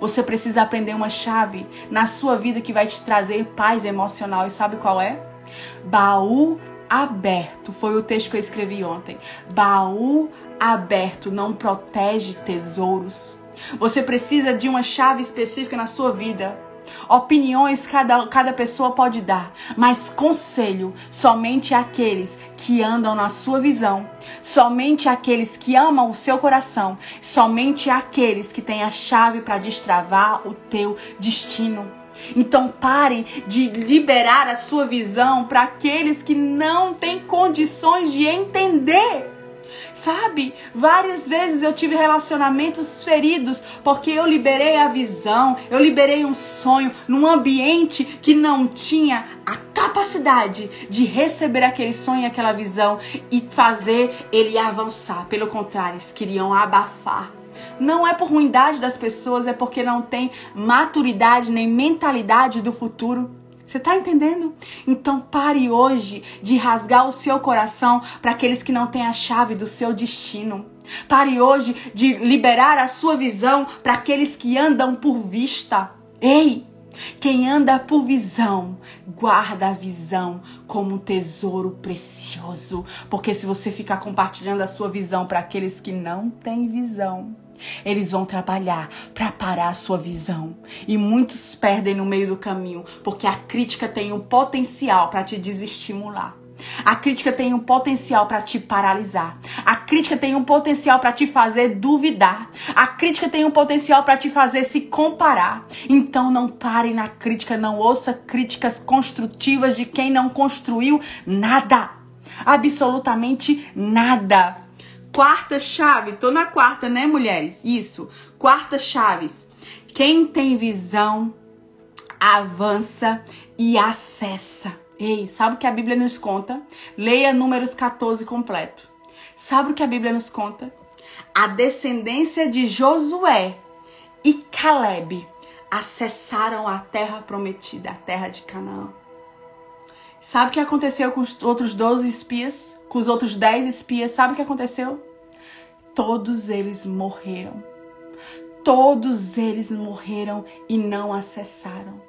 você precisa aprender uma chave na sua vida que vai te trazer paz emocional. E sabe qual é? Baú aberto. Foi o texto que eu escrevi ontem. Baú aberto não protege tesouros. Você precisa de uma chave específica na sua vida. Opiniões cada, cada pessoa pode dar, mas conselho somente aqueles que andam na sua visão, somente aqueles que amam o seu coração, somente aqueles que têm a chave para destravar o teu destino. Então parem de liberar a sua visão para aqueles que não têm condições de entender. Sabe? Várias vezes eu tive relacionamentos feridos porque eu liberei a visão, eu liberei um sonho num ambiente que não tinha a capacidade de receber aquele sonho, aquela visão e fazer ele avançar. Pelo contrário, eles queriam abafar. Não é por ruindade das pessoas, é porque não tem maturidade nem mentalidade do futuro. Você está entendendo? Então pare hoje de rasgar o seu coração para aqueles que não têm a chave do seu destino. Pare hoje de liberar a sua visão para aqueles que andam por vista. Ei, quem anda por visão, guarda a visão como um tesouro precioso. Porque se você ficar compartilhando a sua visão para aqueles que não têm visão, eles vão trabalhar para parar a sua visão. E muitos perdem no meio do caminho, porque a crítica tem um potencial para te desestimular. A crítica tem um potencial para te paralisar. A crítica tem um potencial para te fazer duvidar. A crítica tem um potencial para te fazer se comparar. Então não pare na crítica, não ouça críticas construtivas de quem não construiu nada. Absolutamente nada. Quarta chave, tô na quarta, né, mulheres? Isso. Quarta chaves. Quem tem visão avança e acessa. Ei, sabe o que a Bíblia nos conta? Leia Números 14 completo. Sabe o que a Bíblia nos conta? A descendência de Josué e Caleb acessaram a terra prometida, a terra de Canaã. Sabe o que aconteceu com os outros 12 espias? Com os outros 10 espias? Sabe o que aconteceu? Todos eles morreram. Todos eles morreram e não acessaram.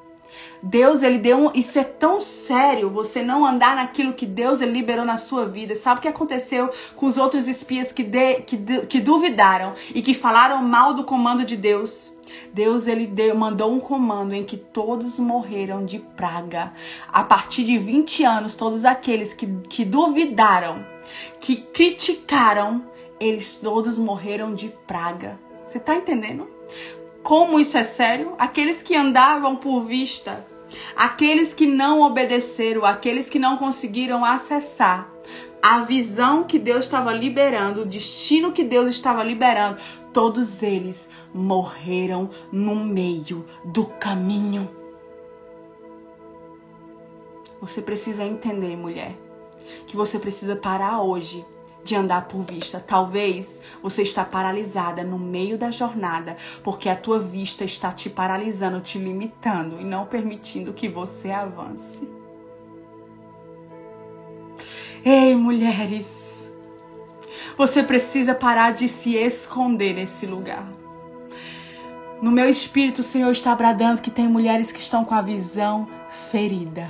Deus, ele deu um, isso é tão sério, você não andar naquilo que Deus ele liberou na sua vida. Sabe o que aconteceu com os outros espias que, de, que, que duvidaram e que falaram mal do comando de Deus? Deus ele deu, mandou um comando em que todos morreram de praga. A partir de 20 anos, todos aqueles que, que duvidaram, que criticaram, eles todos morreram de praga. Você está entendendo? Como isso é sério? Aqueles que andavam por vista, aqueles que não obedeceram, aqueles que não conseguiram acessar a visão que Deus estava liberando, o destino que Deus estava liberando, todos eles morreram no meio do caminho. Você precisa entender, mulher, que você precisa parar hoje de andar por vista. Talvez você está paralisada no meio da jornada, porque a tua vista está te paralisando, te limitando e não permitindo que você avance. Ei, mulheres, você precisa parar de se esconder nesse lugar. No meu espírito, o Senhor está bradando que tem mulheres que estão com a visão ferida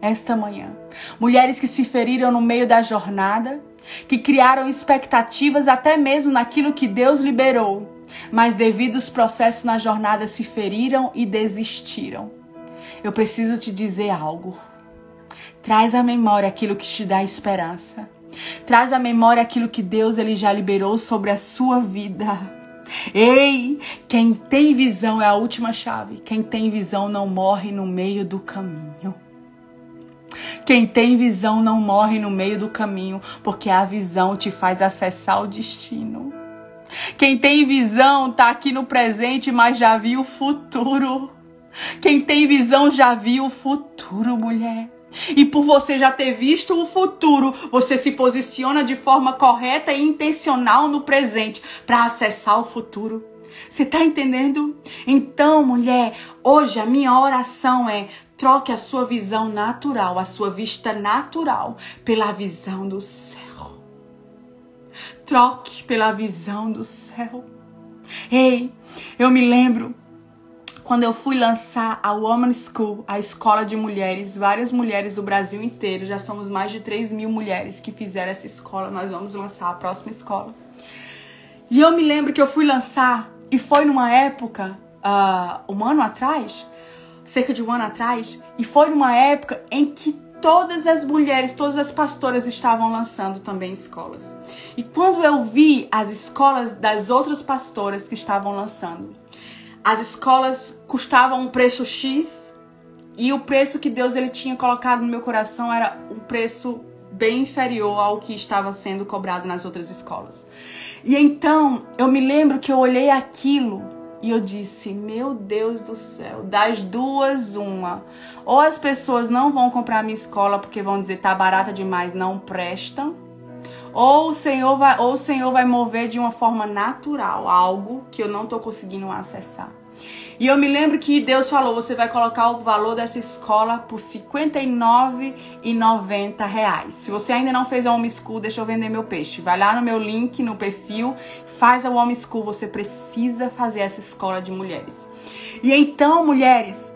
esta manhã. Mulheres que se feriram no meio da jornada, que criaram expectativas até mesmo naquilo que Deus liberou, mas devido aos processos na jornada se feriram e desistiram. Eu preciso te dizer algo. Traz à memória aquilo que te dá esperança. Traz à memória aquilo que Deus ele já liberou sobre a sua vida. Ei, quem tem visão é a última chave. Quem tem visão não morre no meio do caminho. Quem tem visão não morre no meio do caminho, porque a visão te faz acessar o destino. Quem tem visão tá aqui no presente, mas já viu o futuro. Quem tem visão já viu o futuro, mulher. E por você já ter visto o futuro, você se posiciona de forma correta e intencional no presente para acessar o futuro. Você tá entendendo? Então, mulher, hoje a minha oração é troque a sua visão natural, a sua vista natural pela visão do céu. Troque pela visão do céu. Ei, eu me lembro quando eu fui lançar a Woman School, a escola de mulheres, várias mulheres do Brasil inteiro, já somos mais de 3 mil mulheres que fizeram essa escola, nós vamos lançar a próxima escola. E eu me lembro que eu fui lançar, e foi numa época, uh, um ano atrás, cerca de um ano atrás, e foi numa época em que todas as mulheres, todas as pastoras estavam lançando também escolas. E quando eu vi as escolas das outras pastoras que estavam lançando, as escolas custavam um preço X e o preço que Deus ele tinha colocado no meu coração era um preço bem inferior ao que estava sendo cobrado nas outras escolas. E então eu me lembro que eu olhei aquilo e eu disse: Meu Deus do céu, das duas, uma. Ou as pessoas não vão comprar minha escola porque vão dizer tá barata demais, não prestam ou o Senhor vai, ou o Senhor vai mover de uma forma natural algo que eu não estou conseguindo acessar. E eu me lembro que Deus falou: você vai colocar o valor dessa escola por 59,90 reais. Se você ainda não fez a Home School, deixa eu vender meu peixe. Vai lá no meu link, no perfil, faz a Home School. Você precisa fazer essa escola de mulheres. E então, mulheres,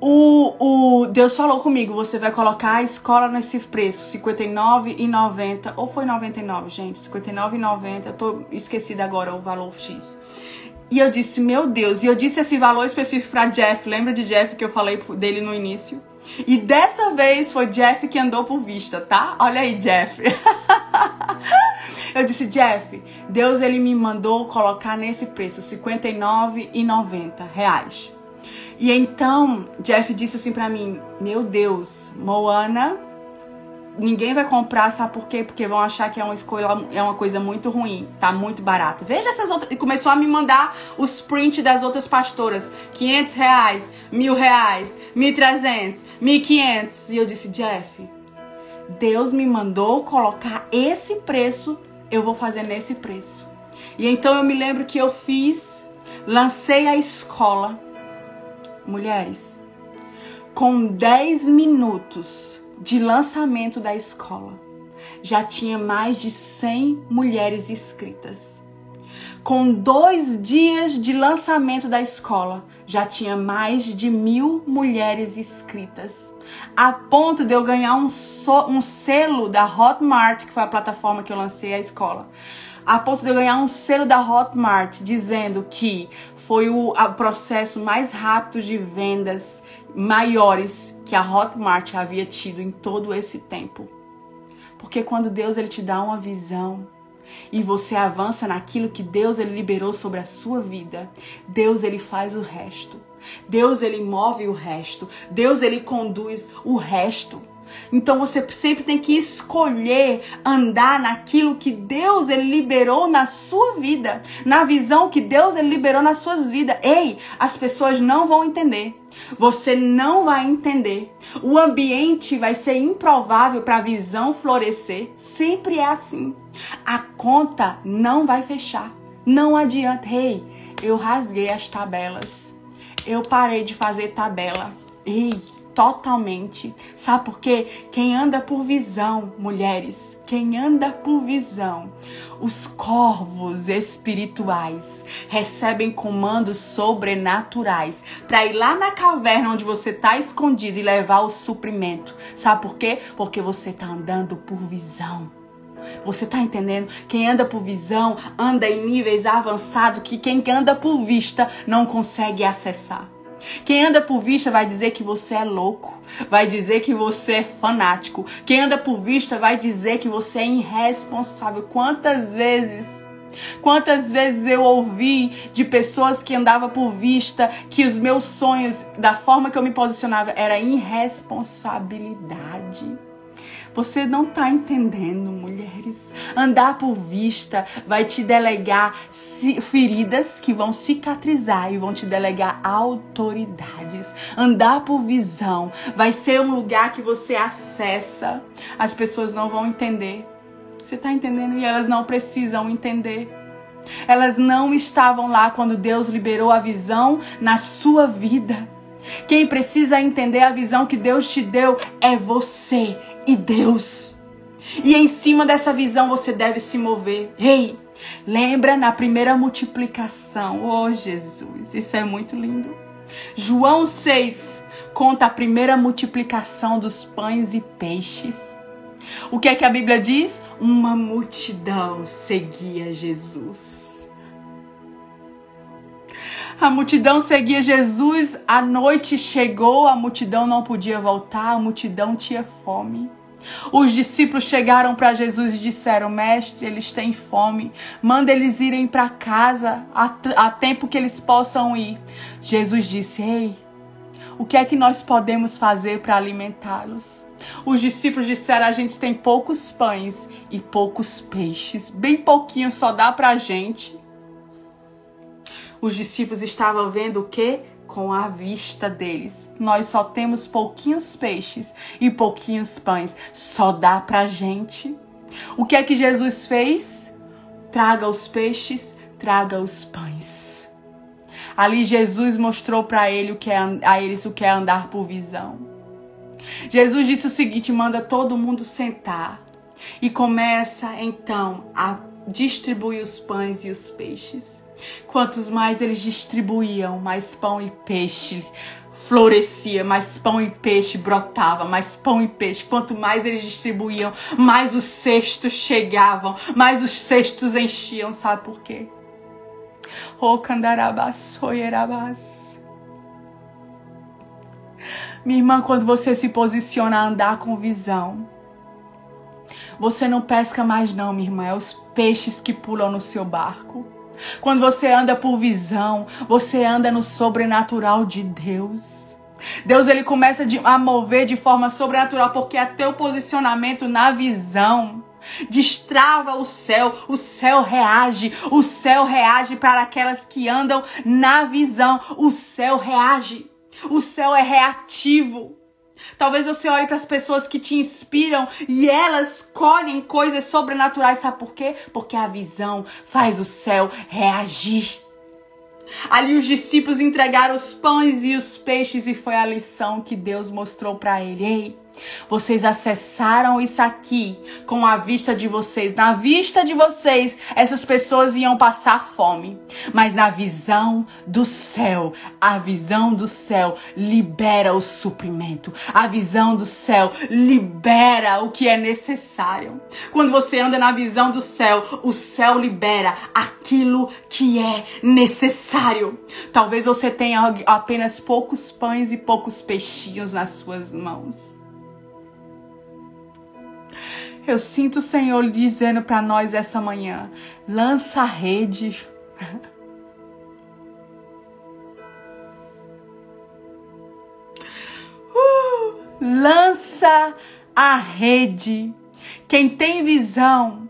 o, o Deus falou comigo, você vai colocar a escola nesse preço, R$ 59,90, ou foi 99, gente? R$ 59,90, eu tô esquecida agora o valor X. E eu disse, meu Deus, e eu disse esse valor específico para Jeff, lembra de Jeff que eu falei dele no início? E dessa vez foi Jeff que andou por vista, tá? Olha aí, Jeff. eu disse, Jeff, Deus ele me mandou colocar nesse preço, 59,90 reais. E então, Jeff disse assim para mim: Meu Deus, Moana, ninguém vai comprar, sabe por quê? Porque vão achar que é uma escolha, é uma coisa muito ruim, tá muito barato. Veja essas outras. E começou a me mandar os prints das outras pastoras: 500 reais, mil reais, 1.300, 1.500. E eu disse: Jeff, Deus me mandou colocar esse preço, eu vou fazer nesse preço. E então eu me lembro que eu fiz, lancei a escola mulheres, com 10 minutos de lançamento da escola, já tinha mais de 100 mulheres inscritas. Com dois dias de lançamento da escola, já tinha mais de mil mulheres inscritas. A ponto de eu ganhar um, so, um selo da Hotmart, que foi a plataforma que eu lancei a escola a ponto de eu ganhar um selo da Hotmart dizendo que foi o, processo mais rápido de vendas maiores que a Hotmart havia tido em todo esse tempo. Porque quando Deus ele te dá uma visão e você avança naquilo que Deus ele liberou sobre a sua vida, Deus ele faz o resto. Deus ele move o resto. Deus ele conduz o resto. Então você sempre tem que escolher andar naquilo que Deus ele liberou na sua vida, na visão que Deus ele liberou nas suas vidas. Ei, as pessoas não vão entender. Você não vai entender. O ambiente vai ser improvável para a visão florescer. Sempre é assim. A conta não vai fechar. Não adianta. Ei, eu rasguei as tabelas. Eu parei de fazer tabela. Ei, totalmente. Sabe por quê? Quem anda por visão, mulheres, quem anda por visão, os corvos espirituais recebem comandos sobrenaturais para ir lá na caverna onde você está escondido e levar o suprimento. Sabe por quê? Porque você está andando por visão. Você tá entendendo? Quem anda por visão anda em níveis avançados que quem anda por vista não consegue acessar. Quem anda por vista vai dizer que você é louco, vai dizer que você é fanático. Quem anda por vista vai dizer que você é irresponsável. Quantas vezes Quantas vezes eu ouvi de pessoas que andavam por vista que os meus sonhos, da forma que eu me posicionava, era irresponsabilidade. Você não está entendendo, mulheres. Andar por vista vai te delegar feridas que vão cicatrizar e vão te delegar autoridades. Andar por visão vai ser um lugar que você acessa. As pessoas não vão entender. Você está entendendo? E elas não precisam entender. Elas não estavam lá quando Deus liberou a visão na sua vida. Quem precisa entender a visão que Deus te deu é você e Deus. E em cima dessa visão você deve se mover. Ei, lembra na primeira multiplicação? Oh, Jesus, isso é muito lindo. João 6 conta a primeira multiplicação dos pães e peixes. O que é que a Bíblia diz? Uma multidão seguia Jesus. A multidão seguia Jesus, a noite chegou, a multidão não podia voltar, a multidão tinha fome. Os discípulos chegaram para Jesus e disseram: Mestre, eles têm fome, manda eles irem para casa a, tempo que eles possam ir. Jesus disse: Ei, o que é que nós podemos fazer para alimentá-los? Os discípulos disseram: A gente tem poucos pães e poucos peixes, bem pouquinho só dá para a gente. Os discípulos estavam vendo o que? Com a vista deles. Nós só temos pouquinhos peixes e pouquinhos pães. Só dá pra gente. O que é que Jesus fez? Traga os peixes, traga os pães. Ali Jesus mostrou para ele o que é, a eles o que é andar por visão. Jesus disse o seguinte: manda todo mundo sentar e começa então a distribuir os pães e os peixes. Quantos mais eles distribuíam, mais pão e peixe florescia, mais pão e peixe brotava, mais pão e peixe. Quanto mais eles distribuíam, mais os cestos chegavam, mais os cestos enchiam. Sabe por quê? O candarabassoierabas. Minha irmã, quando você se posiciona a andar com visão, você não pesca mais não, minha irmã, é os peixes que pulam no seu barco. Quando você anda por visão, você anda no sobrenatural de Deus. Deus ele começa a mover de forma sobrenatural porque é teu posicionamento na visão destrava o céu, o céu reage, o céu reage para aquelas que andam na visão, o céu reage, o céu é reativo. Talvez você olhe para as pessoas que te inspiram e elas colhem coisas sobrenaturais. Sabe por quê? Porque a visão faz o céu reagir. Ali os discípulos entregaram os pães e os peixes e foi a lição que Deus mostrou para ele. Ei, vocês acessaram isso aqui com a vista de vocês. Na vista de vocês, essas pessoas iam passar fome. Mas na visão do céu, a visão do céu libera o suprimento. A visão do céu libera o que é necessário. Quando você anda na visão do céu, o céu libera aquilo que é necessário. Talvez você tenha apenas poucos pães e poucos peixinhos nas suas mãos. Eu sinto o Senhor dizendo para nós essa manhã: lança a rede. Uh, lança a rede. Quem tem visão,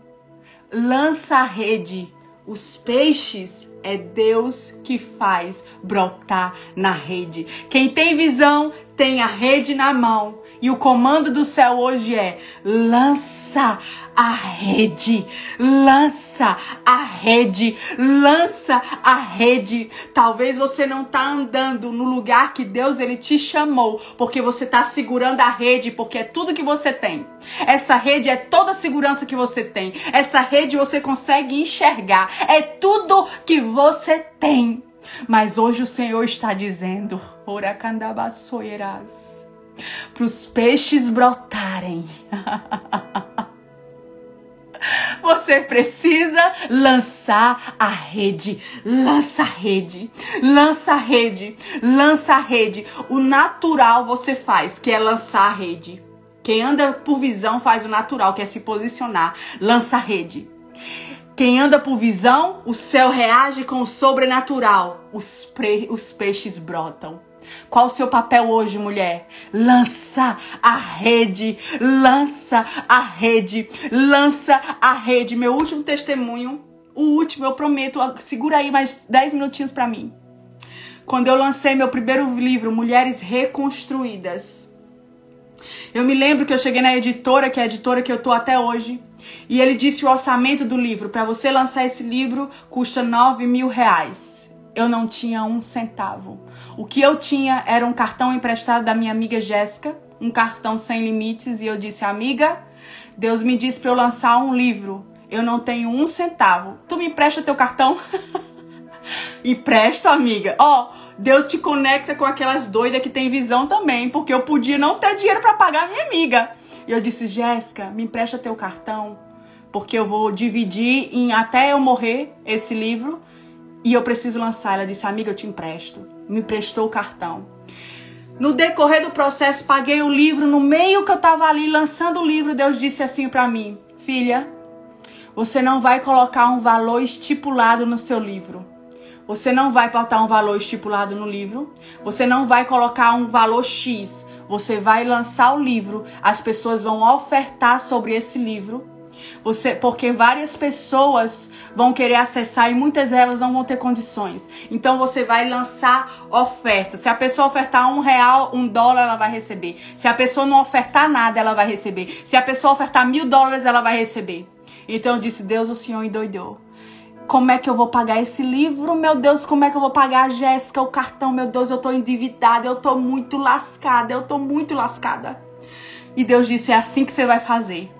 lança a rede. Os peixes é Deus que faz brotar na rede. Quem tem visão tem a rede na mão e o comando do céu hoje é: lança a rede, lança a rede, lança a rede. Talvez você não tá andando no lugar que Deus ele te chamou, porque você tá segurando a rede, porque é tudo que você tem. Essa rede é toda a segurança que você tem. Essa rede você consegue enxergar. É tudo que você tem. Mas hoje o Senhor está dizendo: Oracandabaçoirás para os peixes brotarem. Você precisa lançar a rede. Lança a rede. Lança a rede. Lança a rede. O natural você faz, que é lançar a rede. Quem anda por visão faz o natural, que é se posicionar. Lança a rede. Quem anda por visão, o céu reage com o sobrenatural. Os, os peixes brotam. Qual o seu papel hoje, mulher? Lança a rede, lança a rede, lança a rede. Meu último testemunho, o último, eu prometo, segura aí mais 10 minutinhos para mim. Quando eu lancei meu primeiro livro, Mulheres Reconstruídas, eu me lembro que eu cheguei na editora, que é a editora que eu tô até hoje, e ele disse o orçamento do livro. Para você lançar esse livro, custa 9 mil reais. Eu não tinha um centavo. O que eu tinha era um cartão emprestado da minha amiga Jéssica, um cartão sem limites, e eu disse, amiga, Deus me disse para eu lançar um livro. Eu não tenho um centavo. Tu me empresta teu cartão? e presto, amiga. Ó, oh, Deus te conecta com aquelas doidas que tem visão também, porque eu podia não ter dinheiro para pagar minha amiga. E eu disse, Jéssica, me empresta teu cartão, porque eu vou dividir em até eu morrer esse livro e eu preciso lançar. Ela disse, amiga, eu te empresto. Me emprestou o cartão. No decorrer do processo, paguei o livro. No meio que eu tava ali lançando o livro, Deus disse assim para mim: Filha, você não vai colocar um valor estipulado no seu livro. Você não vai botar um valor estipulado no livro. Você não vai colocar um valor X. Você vai lançar o livro. As pessoas vão ofertar sobre esse livro. Você, porque várias pessoas vão querer acessar e muitas delas não vão ter condições. Então você vai lançar oferta. Se a pessoa ofertar um real, um dólar, ela vai receber. Se a pessoa não ofertar nada, ela vai receber. Se a pessoa ofertar mil dólares, ela vai receber. Então eu disse, Deus, o Senhor endoidou. Como é que eu vou pagar esse livro? Meu Deus, como é que eu vou pagar a Jéssica, o cartão? Meu Deus, eu tô endividada, eu tô muito lascada, eu tô muito lascada. E Deus disse: é assim que você vai fazer.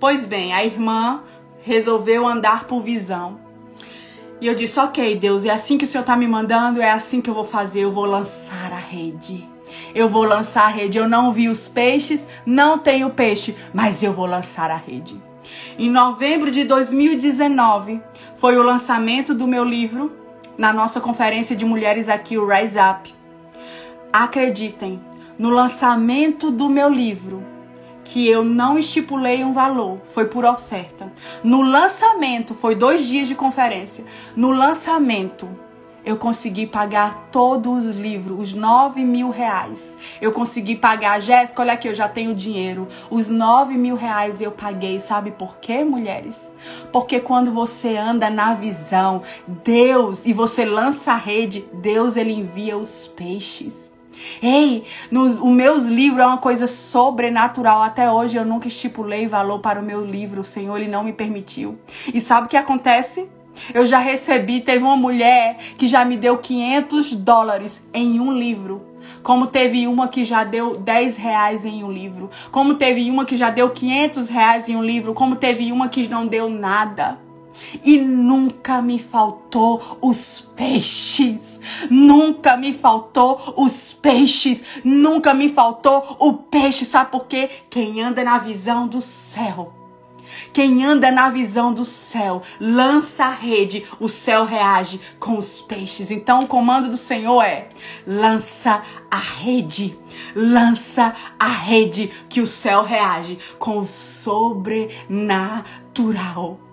Pois bem, a irmã resolveu andar por visão. E eu disse: Ok, Deus, é assim que o Senhor está me mandando, é assim que eu vou fazer. Eu vou lançar a rede. Eu vou lançar a rede. Eu não vi os peixes, não tenho peixe, mas eu vou lançar a rede. Em novembro de 2019, foi o lançamento do meu livro na nossa conferência de mulheres aqui, o Rise Up. Acreditem, no lançamento do meu livro, que eu não estipulei um valor, foi por oferta. No lançamento, foi dois dias de conferência. No lançamento, eu consegui pagar todos os livros, os nove mil reais. Eu consegui pagar, Jéssica, olha aqui, eu já tenho dinheiro. Os nove mil reais eu paguei, sabe por quê, mulheres? Porque quando você anda na visão, Deus, e você lança a rede, Deus ele envia os peixes. Ei, nos os meus livros é uma coisa sobrenatural. Até hoje eu nunca estipulei valor para o meu livro. O Senhor ele não me permitiu. E sabe o que acontece? Eu já recebi, teve uma mulher que já me deu 500 dólares em um livro. Como teve uma que já deu 10 reais em um livro. Como teve uma que já deu 500 reais em um livro. Como teve uma que não deu nada. E nunca me faltou os peixes. Nunca me faltou os peixes. Nunca me faltou o peixe. Sabe por quê? Quem anda na visão do céu quem anda na visão do céu, lança a rede, o céu reage com os peixes. Então o comando do Senhor é: lança a rede, lança a rede, que o céu reage com o sobrenatural.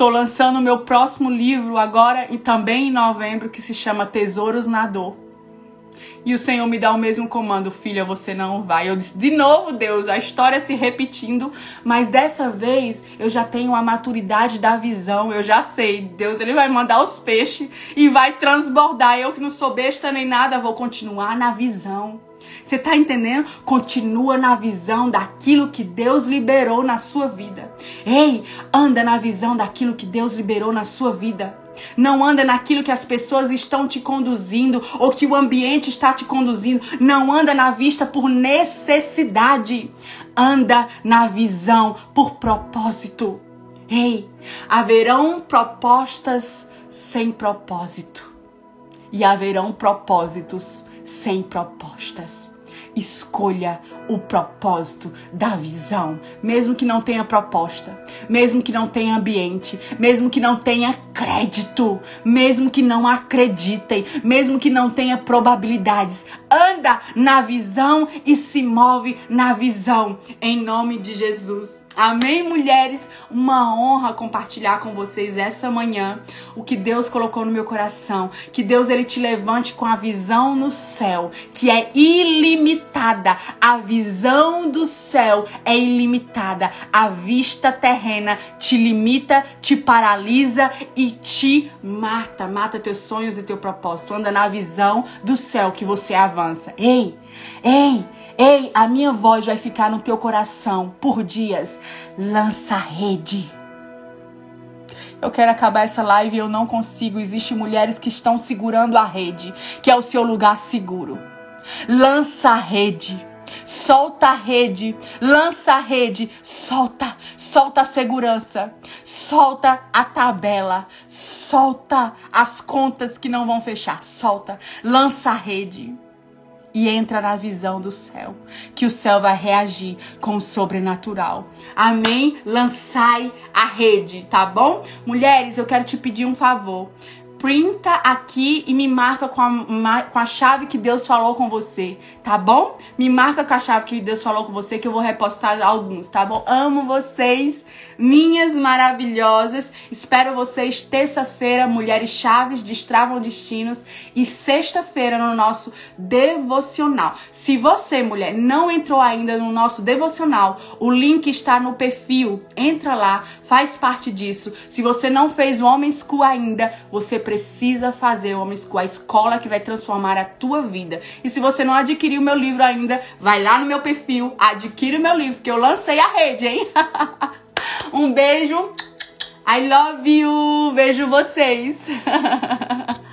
Tô lançando meu próximo livro agora e também em novembro que se chama Tesouros na Dor. E o Senhor me dá o mesmo comando, filha, você não vai. Eu disse, de novo, Deus, a história se repetindo, mas dessa vez eu já tenho a maturidade da visão, eu já sei. Deus, ele vai mandar os peixes e vai transbordar. Eu que não sou besta nem nada, vou continuar na visão. Você tá entendendo? Continua na visão daquilo que Deus liberou na sua vida. Ei, anda na visão daquilo que Deus liberou na sua vida. Não anda naquilo que as pessoas estão te conduzindo ou que o ambiente está te conduzindo. Não anda na vista por necessidade. Anda na visão por propósito. Ei, haverão propostas sem propósito. E haverão propósitos sem propostas. Escolha o propósito da visão, mesmo que não tenha proposta, mesmo que não tenha ambiente, mesmo que não tenha crédito, mesmo que não acreditem, mesmo que não tenha probabilidades. Anda na visão e se move na visão, em nome de Jesus. Amém, mulheres? Uma honra compartilhar com vocês essa manhã o que Deus colocou no meu coração. Que Deus ele te levante com a visão no céu, que é ilimitada. A visão do céu é ilimitada. A vista terrena te limita, te paralisa e te mata. Mata teus sonhos e teu propósito. Anda na visão do céu que você avança. Ei, ei. Ei, a minha voz vai ficar no teu coração por dias. Lança rede. Eu quero acabar essa live e eu não consigo. Existem mulheres que estão segurando a rede, que é o seu lugar seguro. Lança a rede. Solta a rede, lança a rede, solta, solta a segurança, solta a tabela, solta as contas que não vão fechar, solta, lança a rede e entra na visão do céu, que o céu vai reagir com o sobrenatural. Amém? Lançai a rede, tá bom? Mulheres, eu quero te pedir um favor printa aqui e me marca com a, com a chave que Deus falou com você, tá bom? Me marca com a chave que Deus falou com você que eu vou repostar alguns, tá bom? Amo vocês, minhas maravilhosas. Espero vocês terça-feira, Mulheres Chaves Destravam Destinos e sexta-feira no nosso devocional. Se você, mulher, não entrou ainda no nosso devocional, o link está no perfil. Entra lá, faz parte disso. Se você não fez o Homem School ainda, você precisa fazer, Homem School, a escola que vai transformar a tua vida. E se você não adquiriu meu livro ainda, vai lá no meu perfil, adquire o meu livro, porque eu lancei a rede, hein? um beijo. I love you. Vejo vocês.